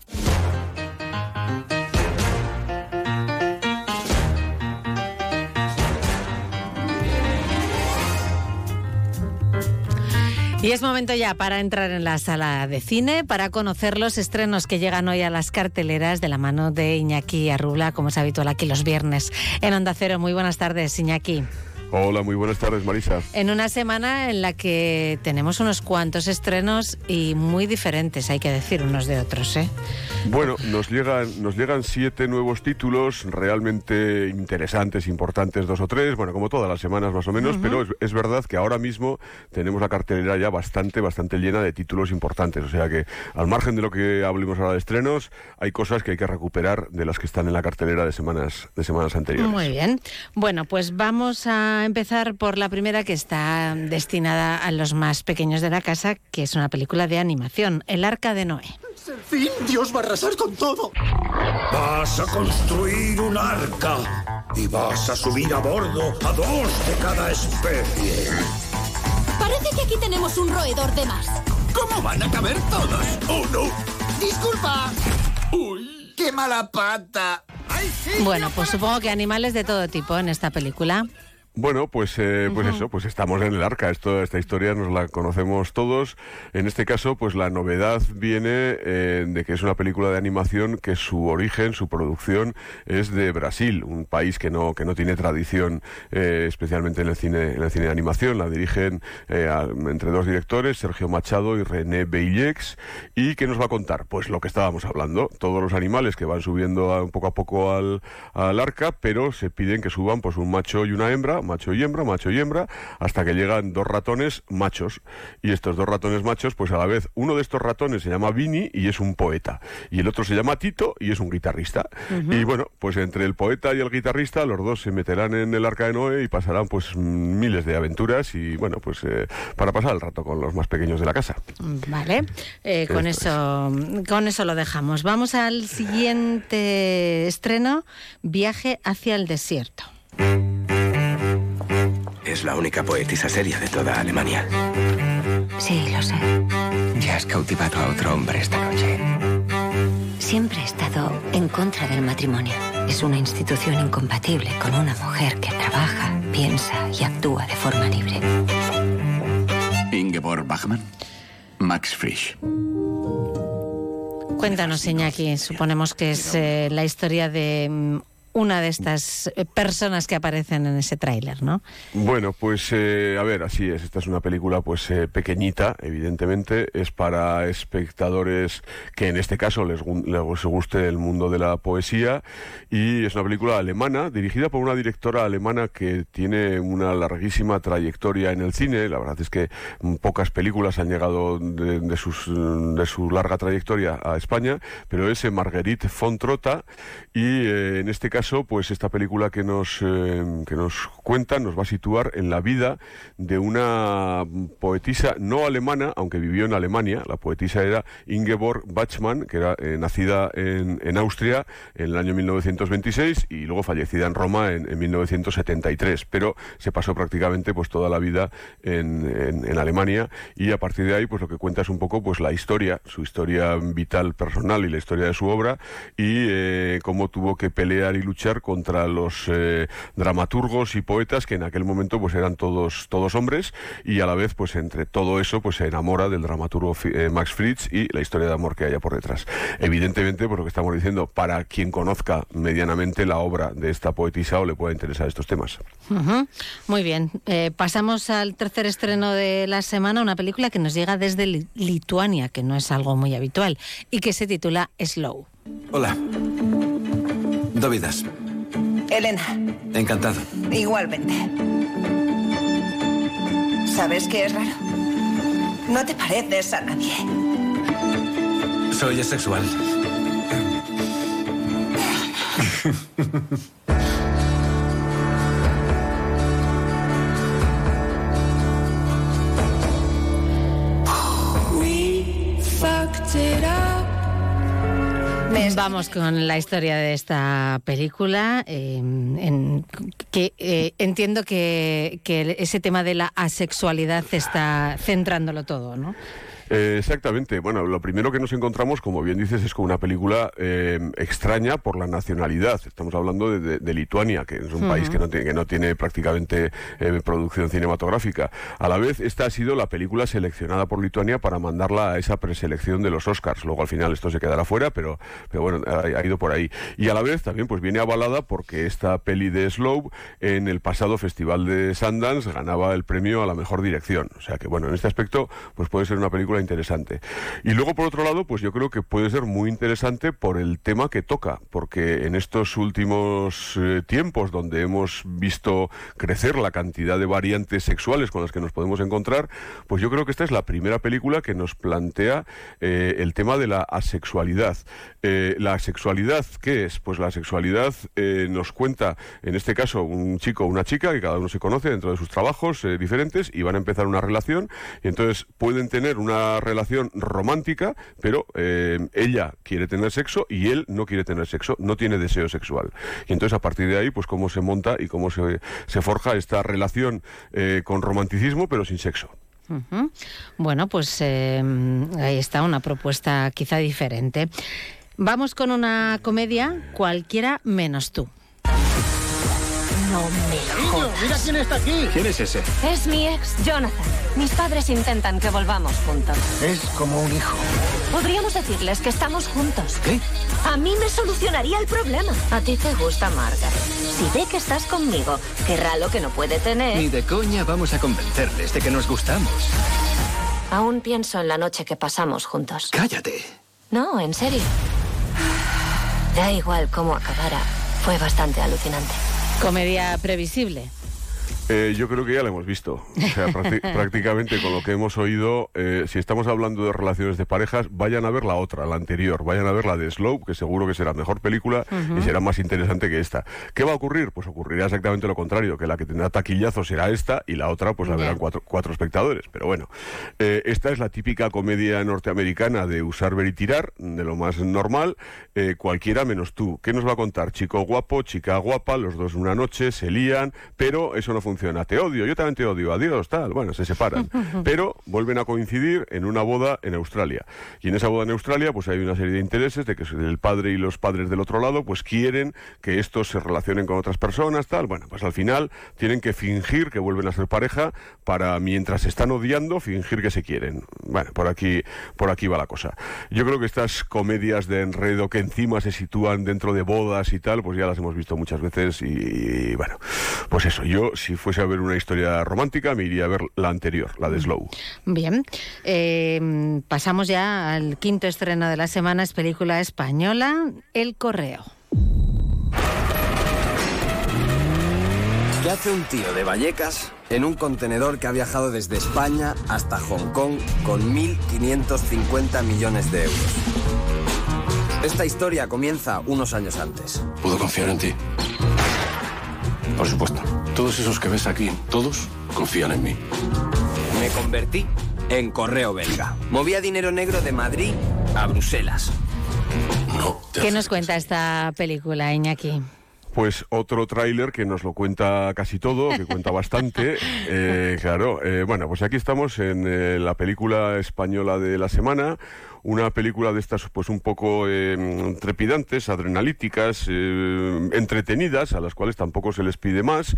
Speaker 1: Y es momento ya para entrar en la sala de cine, para conocer los estrenos que llegan hoy a las carteleras de la mano de Iñaki Arrula, como es habitual aquí los viernes en Onda Cero. Muy buenas tardes, Iñaki.
Speaker 42: Hola, muy buenas tardes, Marisa.
Speaker 1: En una semana en la que tenemos unos cuantos estrenos y muy diferentes, hay que decir, unos de otros, ¿eh?
Speaker 42: Bueno, nos llegan, nos llegan siete nuevos títulos realmente interesantes, importantes, dos o tres, bueno, como todas las semanas más o menos, pero es, es verdad que ahora mismo tenemos la cartelera ya bastante, bastante llena de títulos importantes. O sea que, al margen de lo que hablemos ahora de estrenos, hay cosas que hay que recuperar de las que están en la cartelera de semanas, de semanas anteriores.
Speaker 1: Muy bien. Bueno, pues vamos a empezar por la primera que está destinada a los más pequeños de la casa, que es una película de animación, El Arca de Noé.
Speaker 43: Es el fin, Dios va a arrasar con todo.
Speaker 44: Vas a construir un arca y vas a subir a bordo a dos de cada especie.
Speaker 45: Parece que aquí tenemos un roedor de más.
Speaker 43: ¿Cómo van a caber todos?
Speaker 44: ¡Oh, no!
Speaker 43: ¡Disculpa! ¡Uy! ¡Qué mala pata!
Speaker 1: Bueno, pues supongo que animales de todo tipo en esta película.
Speaker 42: Bueno, pues, eh, pues eso, pues estamos en el arca. Esto, esta historia nos la conocemos todos. En este caso, pues la novedad viene eh, de que es una película de animación que su origen, su producción es de Brasil, un país que no que no tiene tradición, eh, especialmente en el cine en el cine de animación. La dirigen eh, a- entre dos directores, Sergio Machado y René Beillex. ¿Y qué nos va a contar? Pues lo que estábamos hablando, todos los animales que van subiendo a- poco a poco al, al arca, pero se piden que suban pues un macho y una hembra, macho y hembra, macho y hembra, hasta que llegan dos ratones machos. Y estos dos ratones machos, pues a la vez, uno de estos ratones se llama Vini y es un poeta. Y el otro se llama Tito y es un guitarrista. Y bueno, pues entre el poeta y el guitarrista, los dos se meterán en el arca de Noé y pasarán pues miles de aventuras y bueno, pues eh, para pasar el rato con los más pequeños de la casa.
Speaker 1: Vale, Eh, con eso con eso lo dejamos. Vamos al siguiente estreno, Viaje hacia el desierto.
Speaker 46: Es la única poetisa seria de toda Alemania.
Speaker 47: Sí, lo sé.
Speaker 46: Ya has cautivado a otro hombre esta noche.
Speaker 47: Siempre he estado en contra del matrimonio. Es una institución incompatible con una mujer que trabaja, piensa y actúa de forma libre.
Speaker 35: Ingeborg Bachmann, Max Frisch.
Speaker 1: Cuéntanos, Iñaki, suponemos que es eh, la historia de mm, una de estas eh, personas que aparecen en ese tráiler, ¿no?
Speaker 42: Bueno, pues eh, a ver, así es. Esta es una película pues eh, pequeñita, evidentemente. Es para espectadores que en este caso les, les guste el mundo de la poesía. Y es una película alemana, dirigida por una directora alemana que tiene una larguísima trayectoria en el cine. La verdad es que pocas películas han llegado de, de sus, de su larga trayectoria a España, pero es eh, Marguerite von Trotta. Y eh, en este caso, pues esta película que nos, eh, que nos cuenta nos va a situar en la vida de una poetisa no alemana, aunque vivió en Alemania. La poetisa era Ingeborg Bachmann, que era eh, nacida en, en Austria en el año 1926 y luego fallecida en Roma en, en 1973. Pero se pasó prácticamente pues toda la vida en, en- Alemania y a partir de ahí pues lo que cuenta es un poco pues la historia, su historia vital personal y la historia de su obra y eh, cómo tuvo que pelear y contra los eh, dramaturgos y poetas que en aquel momento pues eran todos todos hombres y a la vez pues entre todo eso pues se enamora del dramaturgo eh, Max Fritz y la historia de amor que haya por detrás. Evidentemente, por lo que estamos diciendo, para quien conozca medianamente la obra de esta poetisa o le pueda interesar estos temas.
Speaker 1: Ujú. Muy bien, Eh, pasamos al tercer estreno de la semana, una película que nos llega desde Li- Lituania, que no es algo muy habitual, y que se titula Slow.
Speaker 46: Hola. Dovidas.
Speaker 48: Elena,
Speaker 46: Encantado.
Speaker 48: igualmente. ¿Sabes qué es raro? No te pareces a nadie.
Speaker 46: Soy asexual.
Speaker 1: Vamos con la historia de esta película, eh, en- que eh, entiendo que, que ese tema de la asexualidad está centrándolo todo, ¿no?
Speaker 42: Eh, exactamente. Bueno, lo primero que nos encontramos, como bien dices, es con una película eh, extraña por la nacionalidad. Estamos hablando de, Lituania, que es un país que no, tiene, que no tiene prácticamente eh, producción cinematográfica. A la vez, esta ha sido la película seleccionada por Lituania para mandarla a esa preselección de los Oscars. Luego, al final, esto se quedará fuera, pero, pero bueno, ha, ido por ahí. Y a la vez, también, pues viene avalada porque esta peli de Slow en el pasado Festival de Sundance ganaba el premio a la mejor dirección. O sea que, bueno, en este aspecto, pues puede ser una película interesante. Y luego, por otro lado, pues yo creo que puede ser muy interesante por el tema que toca, porque en estos últimos eh, tiempos donde hemos visto crecer la cantidad de variantes sexuales con las que nos podemos encontrar, pues yo creo que esta es la primera película que nos plantea eh, el tema de la asexualidad. Eh, la sexualidad, ¿qué es? Pues la sexualidad nos cuenta, en este caso, un chico o una chica que cada uno se conoce dentro de sus trabajos diferentes y van a empezar una relación y entonces pueden tener una relación romántica, pero eh, ella quiere tener sexo y él no quiere tener sexo, no tiene deseo sexual. Y entonces a partir de ahí, pues cómo se monta y cómo se, forja esta relación eh, con romanticismo, pero sin sexo.
Speaker 1: Bueno, pues eh, ahí está una propuesta quizá diferente. Vamos con una comedia, cualquiera menos tú.
Speaker 48: No me
Speaker 49: Niño, mira quién está aquí.
Speaker 46: ¿Quién es ese?
Speaker 48: Es mi ex, Jonathan. Mis padres intentan que volvamos juntos.
Speaker 49: Es como un hijo.
Speaker 48: Podríamos decirles que estamos juntos.
Speaker 49: ¿Qué?
Speaker 48: A mí me solucionaría el problema. A ti te gusta Margaret. Si ve que estás conmigo, querrá lo que no puede tener.
Speaker 46: Ni de coña vamos a convencerles de que nos gustamos.
Speaker 48: Aún pienso en la noche que pasamos juntos.
Speaker 46: Cállate.
Speaker 48: No, en serio. Da igual cómo acabara. Fue bastante alucinante.
Speaker 1: Comedia previsible.
Speaker 42: Eh, yo creo que ya la hemos visto. O sea, prácticamente con lo que hemos oído, eh, si estamos hablando de relaciones de parejas, vayan a ver la otra, la anterior. Vayan a ver la de Slow, que seguro que será mejor película y será más interesante que esta. ¿Qué va a ocurrir? Pues ocurrirá exactamente lo contrario, que la que tendrá taquillazo será esta y la otra pues la verán cuatro, cuatro espectadores. Pero bueno, eh, esta es la típica comedia norteamericana de usar, ver y tirar, de lo más normal, cualquiera menos tú. ¿Qué nos va a contar? Chico guapo, chica guapa, los dos una noche, se lían, pero eso no funciona te odio, yo también te odio, adiós, tal. Bueno, se separan. Pero vuelven a coincidir en una boda en Australia. Y en esa boda en Australia, pues hay una serie de intereses de que el padre y los padres del otro lado, pues quieren que estos se relacionen con otras personas, tal. Bueno, pues al final tienen que fingir que vuelven a ser pareja para, mientras se están odiando, fingir que se quieren. Bueno, por aquí, por aquí va la cosa. Yo creo que estas comedias de enredo que encima se sitúan dentro de bodas y tal, pues ya las hemos visto muchas veces y, y bueno, pues eso, yo si fuese a ver una historia romántica, me iría a ver la anterior, la de Slow.
Speaker 1: Bien, eh, pasamos ya al quinto estreno de la semana, es película española, El Correo.
Speaker 50: ¿Qué hace un tío de Vallecas en un contenedor que ha viajado desde España hasta Hong Kong con 1.550 millones de euros? Esta historia comienza unos años antes.
Speaker 51: ¿Puedo confiar en ti? Por supuesto. Todos esos que ves aquí, todos confían en mí.
Speaker 50: Me convertí en correo belga. Movía dinero negro de Madrid a Bruselas.
Speaker 51: No.
Speaker 1: ¿Qué nos cuenta esta película, Iñaki?
Speaker 42: Pues otro tráiler que nos lo cuenta casi todo, que cuenta bastante. Eh, claro, eh, bueno, pues aquí estamos en eh, la película española de la semana, una película de estas pues un poco eh, trepidantes, adrenalíticas, eh, entretenidas, a las cuales tampoco se les pide más,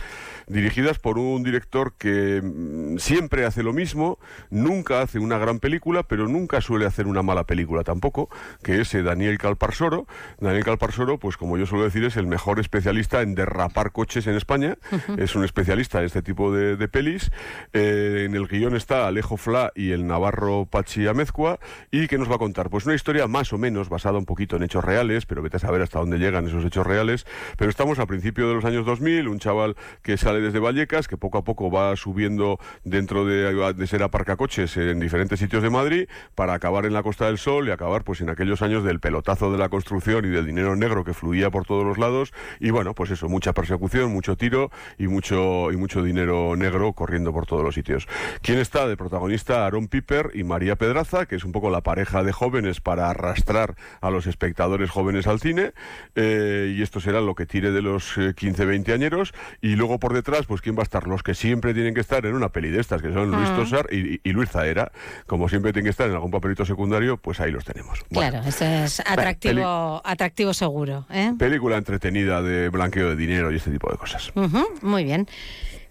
Speaker 42: dirigidas por un director que mm, siempre hace lo mismo, nunca hace una gran película, pero nunca suele hacer una mala película tampoco, que es eh, Daniel Calparsoro. Daniel Calparsoro, pues como yo suelo decir, es el mejor especialista en derrapar coches en España, es un especialista en este tipo de, pelis. en el guion está Alejo Fla y el navarro Pachi Amezcua, y que nos va a contar? Pues una historia más o menos basada un poquito en hechos reales, pero vete a saber hasta dónde llegan esos hechos reales. Pero estamos a principios de los años 2000, un chaval que sale desde Vallecas, que poco a poco va subiendo dentro de, de ser aparcacoches en diferentes sitios de Madrid, para acabar en la Costa del Sol y acabar pues en aquellos años del pelotazo de la construcción y del dinero negro que fluía por todos los lados. Y bueno, pues eso, mucha persecución, mucho tiro y mucho, y mucho dinero negro corriendo por todos los sitios. ¿Quién está de protagonista? Aaron Piper y María Pedraza, que es un poco la pareja de jóvenes para arrastrar a los espectadores jóvenes al cine, eh, y esto será lo que tire de los 15, 20 añeros, y luego por detrás, pues quién va a estar, los que siempre tienen que estar en una peli de estas, que son Luis
Speaker 1: Ah.
Speaker 42: Tosar y, y Luis Zaera, como siempre tienen que estar en algún papelito secundario, pues ahí los tenemos. Bueno,
Speaker 1: Claro, eso es atractivo, atractivo seguro. ¿eh?
Speaker 42: película entretenida de blanqueo de dinero y este tipo de cosas.
Speaker 1: Ujú, muy bien.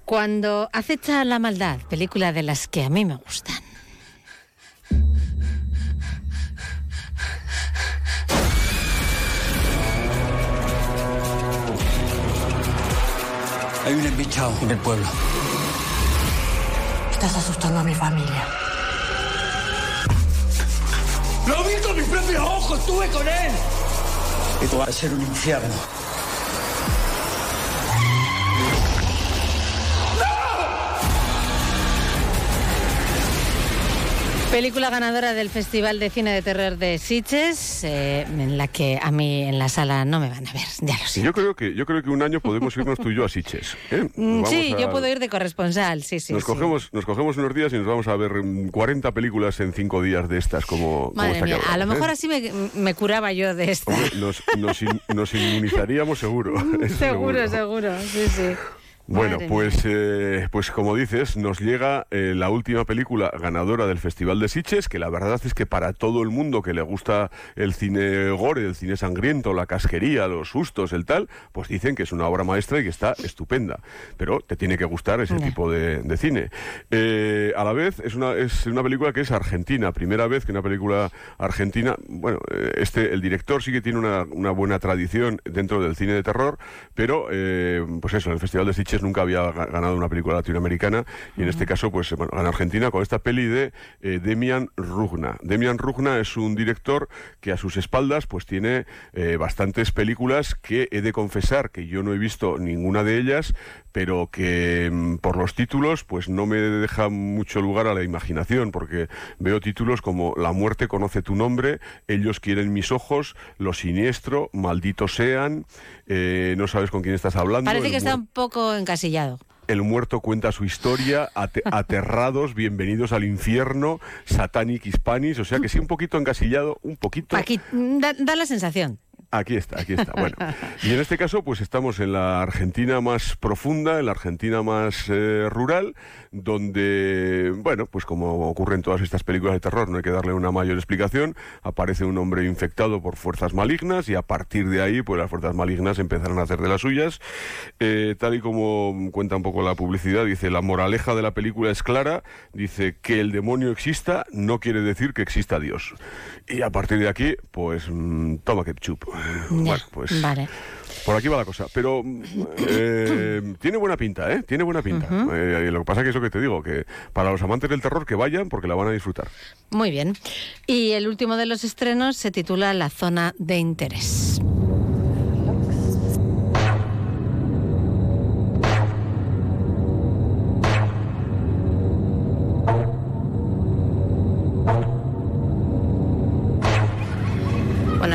Speaker 1: Cuando acecha la maldad, película de las que a mí me gustan.
Speaker 52: Hay un embichado en el pueblo.
Speaker 53: Estás asustando a mi familia.
Speaker 52: ¡Lo vi con mis propios ojos! ¡Estuve con él! Esto va a ser un infierno.
Speaker 1: Película ganadora del Festival de Cine de Terror de Sitges, eh, en la que a mí en la sala no me van a ver, ya lo sé.
Speaker 42: Yo creo que yo creo que un año podemos irnos tú y yo a Siches. ¿eh?
Speaker 1: Mm, Sí,
Speaker 42: a-
Speaker 1: yo puedo ir de corresponsal, sí, sí.
Speaker 42: nos
Speaker 1: sí.
Speaker 42: cogemos, nos cogemos unos días y nos vamos a ver mm, 40 películas en 5 días de estas como,
Speaker 1: Madre mía, a lo
Speaker 42: hablamos,
Speaker 1: mejor
Speaker 42: ¿eh?
Speaker 1: así me, me curaba yo de.
Speaker 42: Hombre, nos, nos in- nos inmunizaríamos seguro.
Speaker 1: seguro, seguro, sí, sí.
Speaker 42: Bueno,
Speaker 1: Madre
Speaker 42: pues, eh, pues como dices, nos llega eh, la última película ganadora del Festival de Sitges, que la verdad es que para todo el mundo que le gusta el cine gore, el cine sangriento, la casquería, los sustos, el tal, pues dicen que es una obra maestra y que está estupenda. Pero te tiene que gustar ese tipo de, de cine. Eh, a la vez es una, es una película que es argentina, primera vez que una película argentina, bueno, eh, este, el director sí que tiene una, una buena tradición dentro del cine de terror, pero eh, pues eso, en el Festival de Sitges nunca había ga- ganado una película latinoamericana y en este caso pues bueno, Argentina con esta peli de eh, Demian Rugna. Demian Rugna es un director que a sus espaldas pues tiene eh, bastantes películas que he de confesar que yo no he visto ninguna de ellas, pero que mm, por los títulos pues no me deja mucho lugar a la imaginación porque veo títulos como La muerte conoce tu nombre, Ellos quieren mis ojos, Lo siniestro, Malditos sean, eh, no sabes con quién estás hablando.
Speaker 1: Parece que está un poco encasillado.
Speaker 42: el muerto cuenta su historia, ate- aterrados, bienvenidos al infierno, Satanic Hispanis, o sea que sí, un poquito encasillado, un poquito.
Speaker 1: Aquí da, da la sensación.
Speaker 42: Aquí está, aquí está. Bueno, y en este caso, pues estamos en la Argentina más profunda, en la Argentina más eh, rural, donde, bueno, pues como ocurre en todas estas películas de terror, no hay que darle una mayor explicación, aparece un hombre infectado por fuerzas malignas y a partir de ahí, pues las fuerzas malignas empezarán a hacer de las suyas. Eh, tal y como cuenta un poco la publicidad, dice, la moraleja de la película es clara, dice que el demonio exista no quiere decir que exista Dios. Y a partir de aquí, pues mm, toma ketchup. Bueno, pues
Speaker 1: Vale.
Speaker 42: por aquí va la cosa. Pero eh, tiene buena pinta, ¿eh? Tiene buena pinta. Eh, lo que pasa que es lo que te digo, que para los amantes del terror que vayan porque la van a disfrutar.
Speaker 1: Muy bien. Y el último de los estrenos se titula La zona de interés.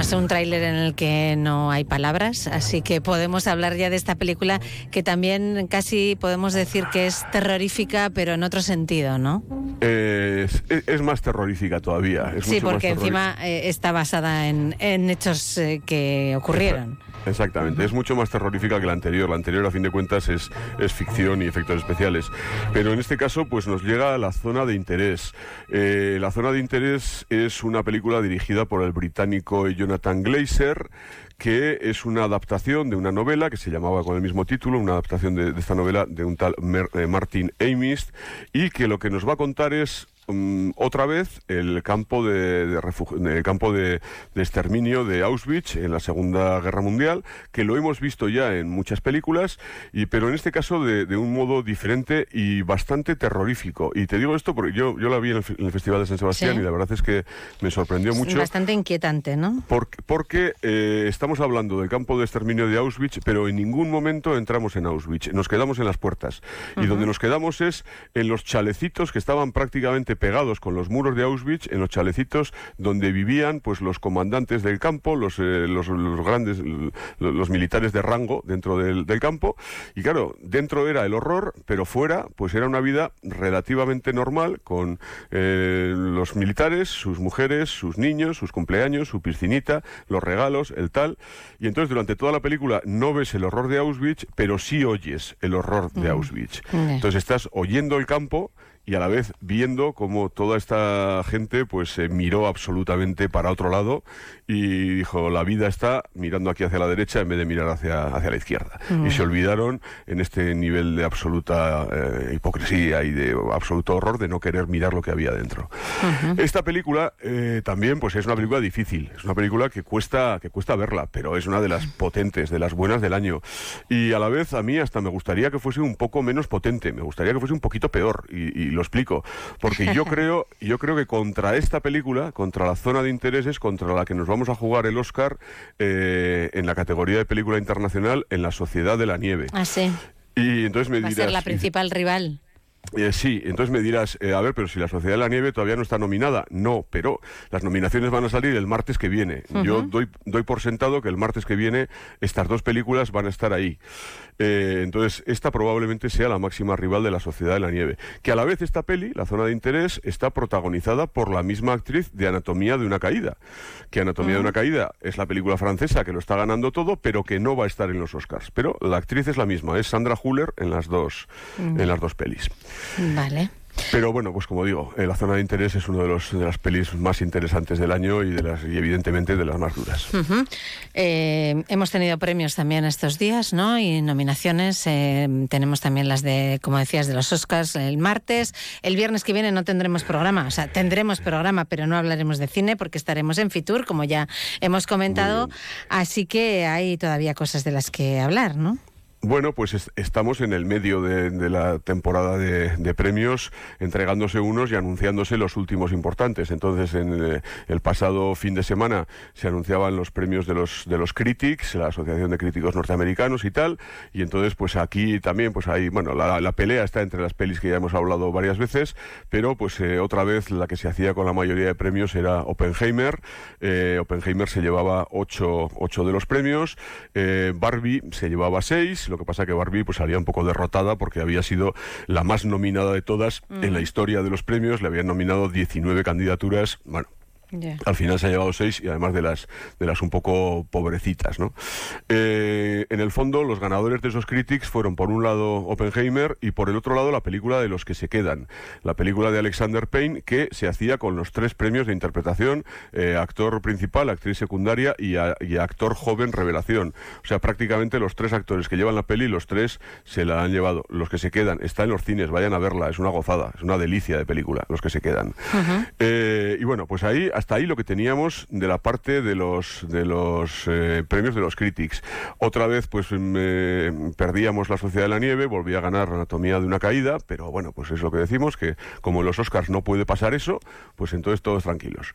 Speaker 1: Es un tráiler en el que no hay palabras, así que podemos hablar ya de esta película que también casi podemos decir que es terrorífica, pero en otro sentido, ¿no?
Speaker 42: Es, es- es más terrorífica todavía. es
Speaker 1: sí,
Speaker 42: mucho más
Speaker 1: porque encima eh, está basada en, en hechos eh, que ocurrieron.
Speaker 42: Exactamente, es mucho más terrorífica que la anterior. La anterior, a fin de cuentas, es, es ficción y efectos especiales. Pero en este caso, pues nos llega a la zona de interés. Eh, la zona de interés es una película dirigida por el británico Jonathan Glazer que es una adaptación de una novela que se llamaba con el mismo título, una adaptación de, esta novela de un tal Mer- eh, Martin Amist, y que lo que nos va a contar es mm, otra vez el campo de, de el campo de, de exterminio de Auschwitz en la Segunda Guerra Mundial, que lo hemos visto ya en muchas películas, y, pero en este caso de, de un modo diferente y bastante terrorífico. Y te digo esto porque yo, yo la vi en el, en el Festival de San Sebastián
Speaker 1: Sí.
Speaker 42: y la verdad es que me sorprendió
Speaker 1: Es
Speaker 42: mucho.
Speaker 1: Bastante inquietante, ¿no?
Speaker 42: Porque, porque, eh, estamos hablando del campo de exterminio de Auschwitz, pero en ningún momento entramos en Auschwitz. Nos quedamos en las puertas. Y
Speaker 1: Ujú.
Speaker 42: donde nos quedamos es en los chalecitos que estaban prácticamente pegados con los muros de Auschwitz en los chalecitos donde vivían pues los comandantes del campo, los, eh, los, los, grandes, los, militares de rango dentro del, del, campo. Y claro, dentro era el horror, pero fuera pues era una vida relativamente normal con eh, los militares, sus mujeres, sus niños, sus cumpleaños, su piscinita, los regalos, el tal. Y entonces durante toda la película no ves el horror de Auschwitz, pero sí oyes el horror de Auschwitz. Entonces estás oyendo el campo y a la vez viendo cómo toda esta gente pues se miró absolutamente para otro lado y dijo la vida está mirando aquí hacia la derecha en vez de mirar hacia, hacia la izquierda y se olvidaron en este nivel de absoluta eh, hipocresía y de absoluto horror de no querer mirar lo que había dentro. Esta película eh, también pues es una película difícil. Es una película que cuesta que cuesta verla pero es una de las potentes de las buenas del año. Y a la vez a mí hasta me gustaría que fuese un poco menos potente me gustaría que fuese un poquito peor. Y, y lo explico. Porque yo creo, yo creo que contra esta película, contra la zona de intereses, contra la que nos vamos a jugar el Oscar eh, en la categoría de película internacional en la Sociedad de la Nieve.
Speaker 1: Ah, sí.
Speaker 42: Y entonces me
Speaker 1: Va
Speaker 42: dirás,
Speaker 1: a ser la principal rival.
Speaker 42: Eh, sí, entonces me dirás, eh, a ver, pero si la Sociedad de la Nieve todavía no está nominada. No, pero las nominaciones van a salir el martes que viene. Yo doy, doy por sentado que el martes que viene estas dos películas van a estar ahí. Eh, entonces, esta probablemente sea la máxima rival de la Sociedad de la Nieve. Que a la vez esta peli, La Zona de Interés, está protagonizada por la misma actriz de Anatomía de una Caída. Que Anatomía de una Caída es la película francesa que lo está ganando todo, pero que no va a estar en los Oscars. Pero la actriz es la misma, es Sandra Huller en las dos, en las dos pelis.
Speaker 1: Vale.
Speaker 42: Pero bueno, pues como digo, eh, La Zona de Interés es uno de, los, de las pelis más interesantes del año y, de las, y evidentemente de las más duras.
Speaker 1: Eh, hemos tenido premios también estos días, ¿no? Y nominaciones. eh, tenemos también las de, como decías, de los Oscars el martes. El viernes que viene no tendremos programa. O sea, tendremos programa, pero no hablaremos de cine porque estaremos en Fitur, como ya hemos comentado. Así que hay todavía cosas de las que hablar, ¿no?
Speaker 42: Bueno, pues es- estamos en el medio de, de la temporada de, premios, entregándose unos y anunciándose los últimos importantes. Entonces, en eh, el pasado fin de semana se anunciaban los premios de los de los Critics, la Asociación de Críticos Norteamericanos y tal. Y entonces, pues aquí también, pues hay, bueno, la, la pelea está entre las pelis que ya hemos hablado varias veces, pero pues eh, otra vez la que se hacía con la mayoría de premios era Oppenheimer. Eh, Oppenheimer se llevaba ocho, ocho de los premios, eh, Barbie se llevaba seis. Lo que pasa que Barbie pues salía un poco derrotada porque había sido la más nominada de todas en la historia de los premios. Le habían nominado 19 candidaturas. Bueno, al final se ha llevado seis y además de las de las un poco pobrecitas, ¿no? Eh, en el fondo, los ganadores de esos critics fueron por un lado Oppenheimer y por el otro lado la película de los que se quedan, la película de Alexander Payne que se hacía con los tres premios de interpretación, eh, actor principal, actriz secundaria y, a- y actor joven revelación. O sea, prácticamente los tres actores que llevan la peli, los tres se la han llevado. Los que se quedan, está en los cines, vayan a verla, es una gozada, es una delicia de película, los que se quedan. Eh, y bueno, pues ahí, hasta ahí lo que teníamos de la parte de los de los eh, premios de los critics. Otra vez, pues mm, eh, perdíamos la Sociedad de la Nieve, volvía a ganar Anatomía de una caída, pero bueno, pues es lo que decimos, que como en los Oscars no puede pasar eso, pues entonces todos tranquilos.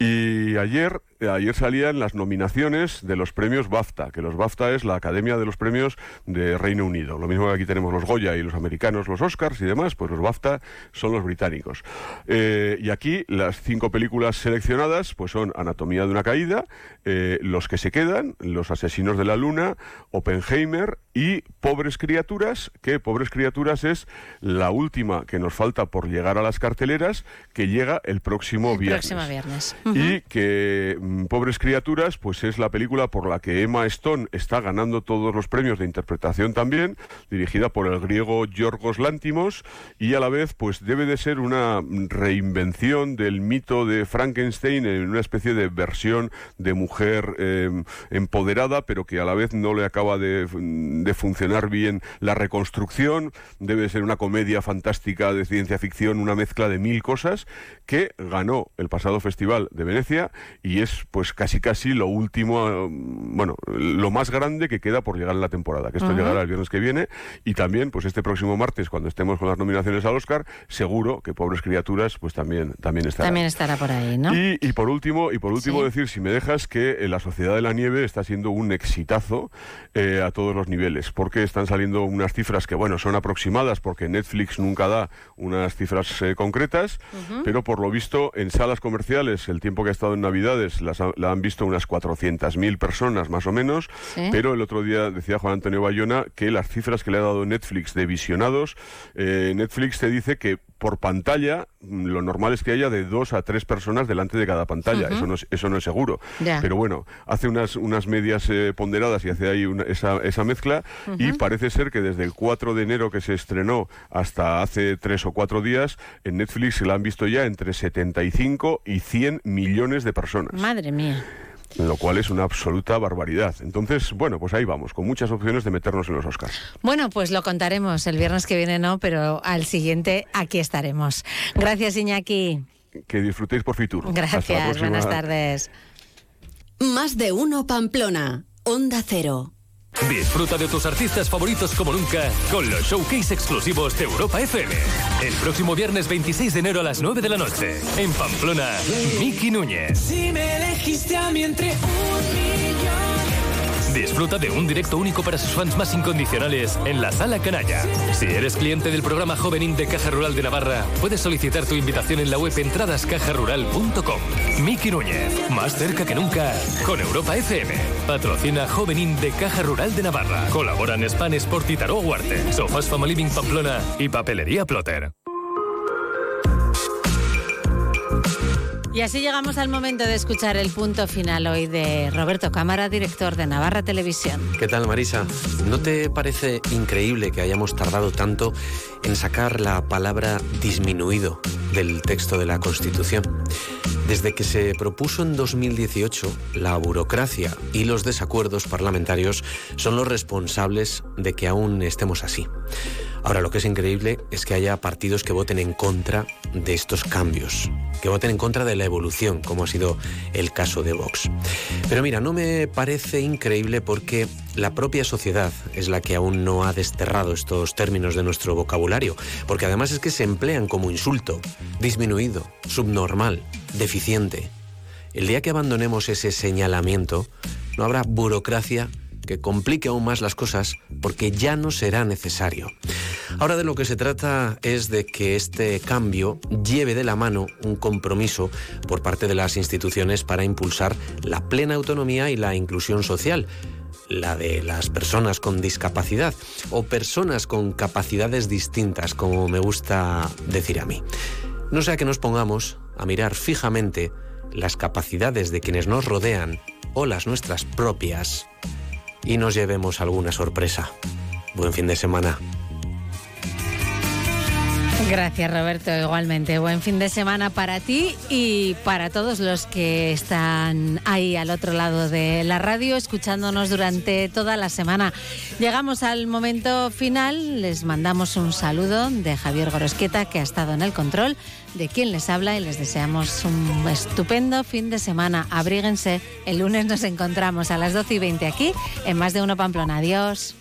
Speaker 42: Y ayer, ayer salían las nominaciones de los premios BAFTA, que los BAFTA es la Academia de los Premios de Reino Unido. Lo mismo que aquí tenemos los Goya y los americanos, los Oscars y demás, pues los BAFTA son los británicos. Eh, y aquí las cinco películas seleccionadas pues son Anatomía de una caída, eh, Los que se quedan, Los asesinos de la luna, Oppenheimer y Pobres criaturas, que Pobres criaturas es la última que nos falta por llegar a las carteleras, que llega el próximo viernes.
Speaker 1: Próximo viernes.
Speaker 42: Y que Pobres Criaturas, pues es la película por la que Emma Stone está ganando todos los premios de interpretación también, dirigida por el griego Yorgos Lántimos, y a la vez, pues debe de ser una reinvención del mito de Frankenstein en una especie de versión de mujer eh, empoderada, pero que a la vez no le acaba de, de funcionar bien la reconstrucción. Debe ser una comedia fantástica de ciencia ficción, una mezcla de mil cosas, que ganó el pasado Festival de Venecia y es pues casi casi lo último, eh, bueno, lo más grande que queda por llegar en la temporada, que esto llegará el viernes que viene y también pues este próximo martes cuando estemos con las nominaciones al Oscar, seguro que Pobres Criaturas pues también, también estará.
Speaker 1: También estará por ahí, ¿no?
Speaker 42: Y Y, por último, y por último decir, si me dejas, que eh, la Sociedad de la Nieve está siendo un exitazo eh, a todos los niveles, porque están saliendo unas cifras que, bueno, son aproximadas, porque Netflix nunca da unas cifras eh, concretas, pero por lo visto en salas comerciales, el tiempo que ha estado en Navidades, las la han visto unas 400.000 personas más o menos, pero el otro día decía Juan Antonio Bayona que las cifras que le ha dado Netflix de visionados, Netflix te dice que por pantalla, lo normal es que haya de dos a tres personas delante de cada pantalla. eso, no es, eso no es seguro. Pero bueno, hace unas, unas medias eh, ponderadas y hace ahí esa, esa, mezcla. Y parece ser que desde el 4 de enero que se estrenó hasta hace tres o cuatro días, en Netflix se la han visto ya entre 75 y 100 millones de personas.
Speaker 1: Madre mía
Speaker 42: lo cual es una absoluta barbaridad. Entonces, bueno, pues ahí vamos, con muchas opciones de meternos en los Oscars.
Speaker 1: Bueno, pues lo contaremos el viernes que viene, no, pero al siguiente aquí estaremos. Gracias, Iñaki.
Speaker 42: Que disfrutéis por Fitur.
Speaker 1: Gracias, buenas tardes.
Speaker 37: Más de uno Pamplona, Onda Cero.
Speaker 31: Disfruta de tus artistas favoritos como nunca con los showcase exclusivos de Europa FM. El próximo viernes 26 de enero a las 9 de la noche. En Pamplona, Miki Núñez.
Speaker 53: Si me elegiste a mí entre un millón.
Speaker 31: Disfruta de un directo único para sus fans más incondicionales en la Sala Canalla. Si eres cliente del programa Jovenín de Caja Rural de Navarra, puedes solicitar tu invitación en la web entradascajarural.com. Miki Núñez, más cerca que nunca con Europa FM. Patrocina Jovenín de Caja Rural de Navarra. Colaboran Span Sport y Tarot Huarte, Sofás Fama Living Pamplona y Papelería Plotter.
Speaker 1: Y así llegamos al momento de escuchar el punto final hoy de Roberto Cámara, director de Navarra Televisión.
Speaker 54: ¿Qué tal, Marisa? ¿No te parece increíble que hayamos tardado tanto en sacar la palabra disminuido del texto de la Constitución? Desde que se propuso en 2018, la burocracia y los desacuerdos parlamentarios son los responsables de que aún estemos así. Ahora, lo que es increíble es que haya partidos que voten en contra de estos cambios, que voten en contra de la evolución, como ha sido el caso de Vox. Pero mira, no me parece increíble porque la propia sociedad es la que aún no ha desterrado estos términos de nuestro vocabulario, porque además es que se emplean como insulto, disminuido, subnormal, deficiente. El día que abandonemos ese señalamiento, no habrá burocracia que complique aún más las cosas porque ya no será necesario. Ahora de lo que se trata es de que este cambio lleve de la mano un compromiso por parte de las instituciones para impulsar la plena autonomía y la inclusión social la de las personas con discapacidad o personas con capacidades distintas, como me gusta decir a mí. No sea que nos pongamos a mirar fijamente las capacidades de quienes nos rodean o las nuestras propias y nos llevemos alguna sorpresa. Buen fin de semana.
Speaker 1: Gracias Roberto, igualmente. Buen fin de semana para ti y para todos los que están ahí al otro lado de la radio escuchándonos durante toda la semana. Llegamos al momento final, les mandamos un saludo de Javier Gorosqueta que ha estado en el control, de quien les habla y les deseamos un estupendo fin de semana. Abríguense, el lunes nos encontramos a las 12 y 20 aquí en Más de Uno Pamplona. Adiós.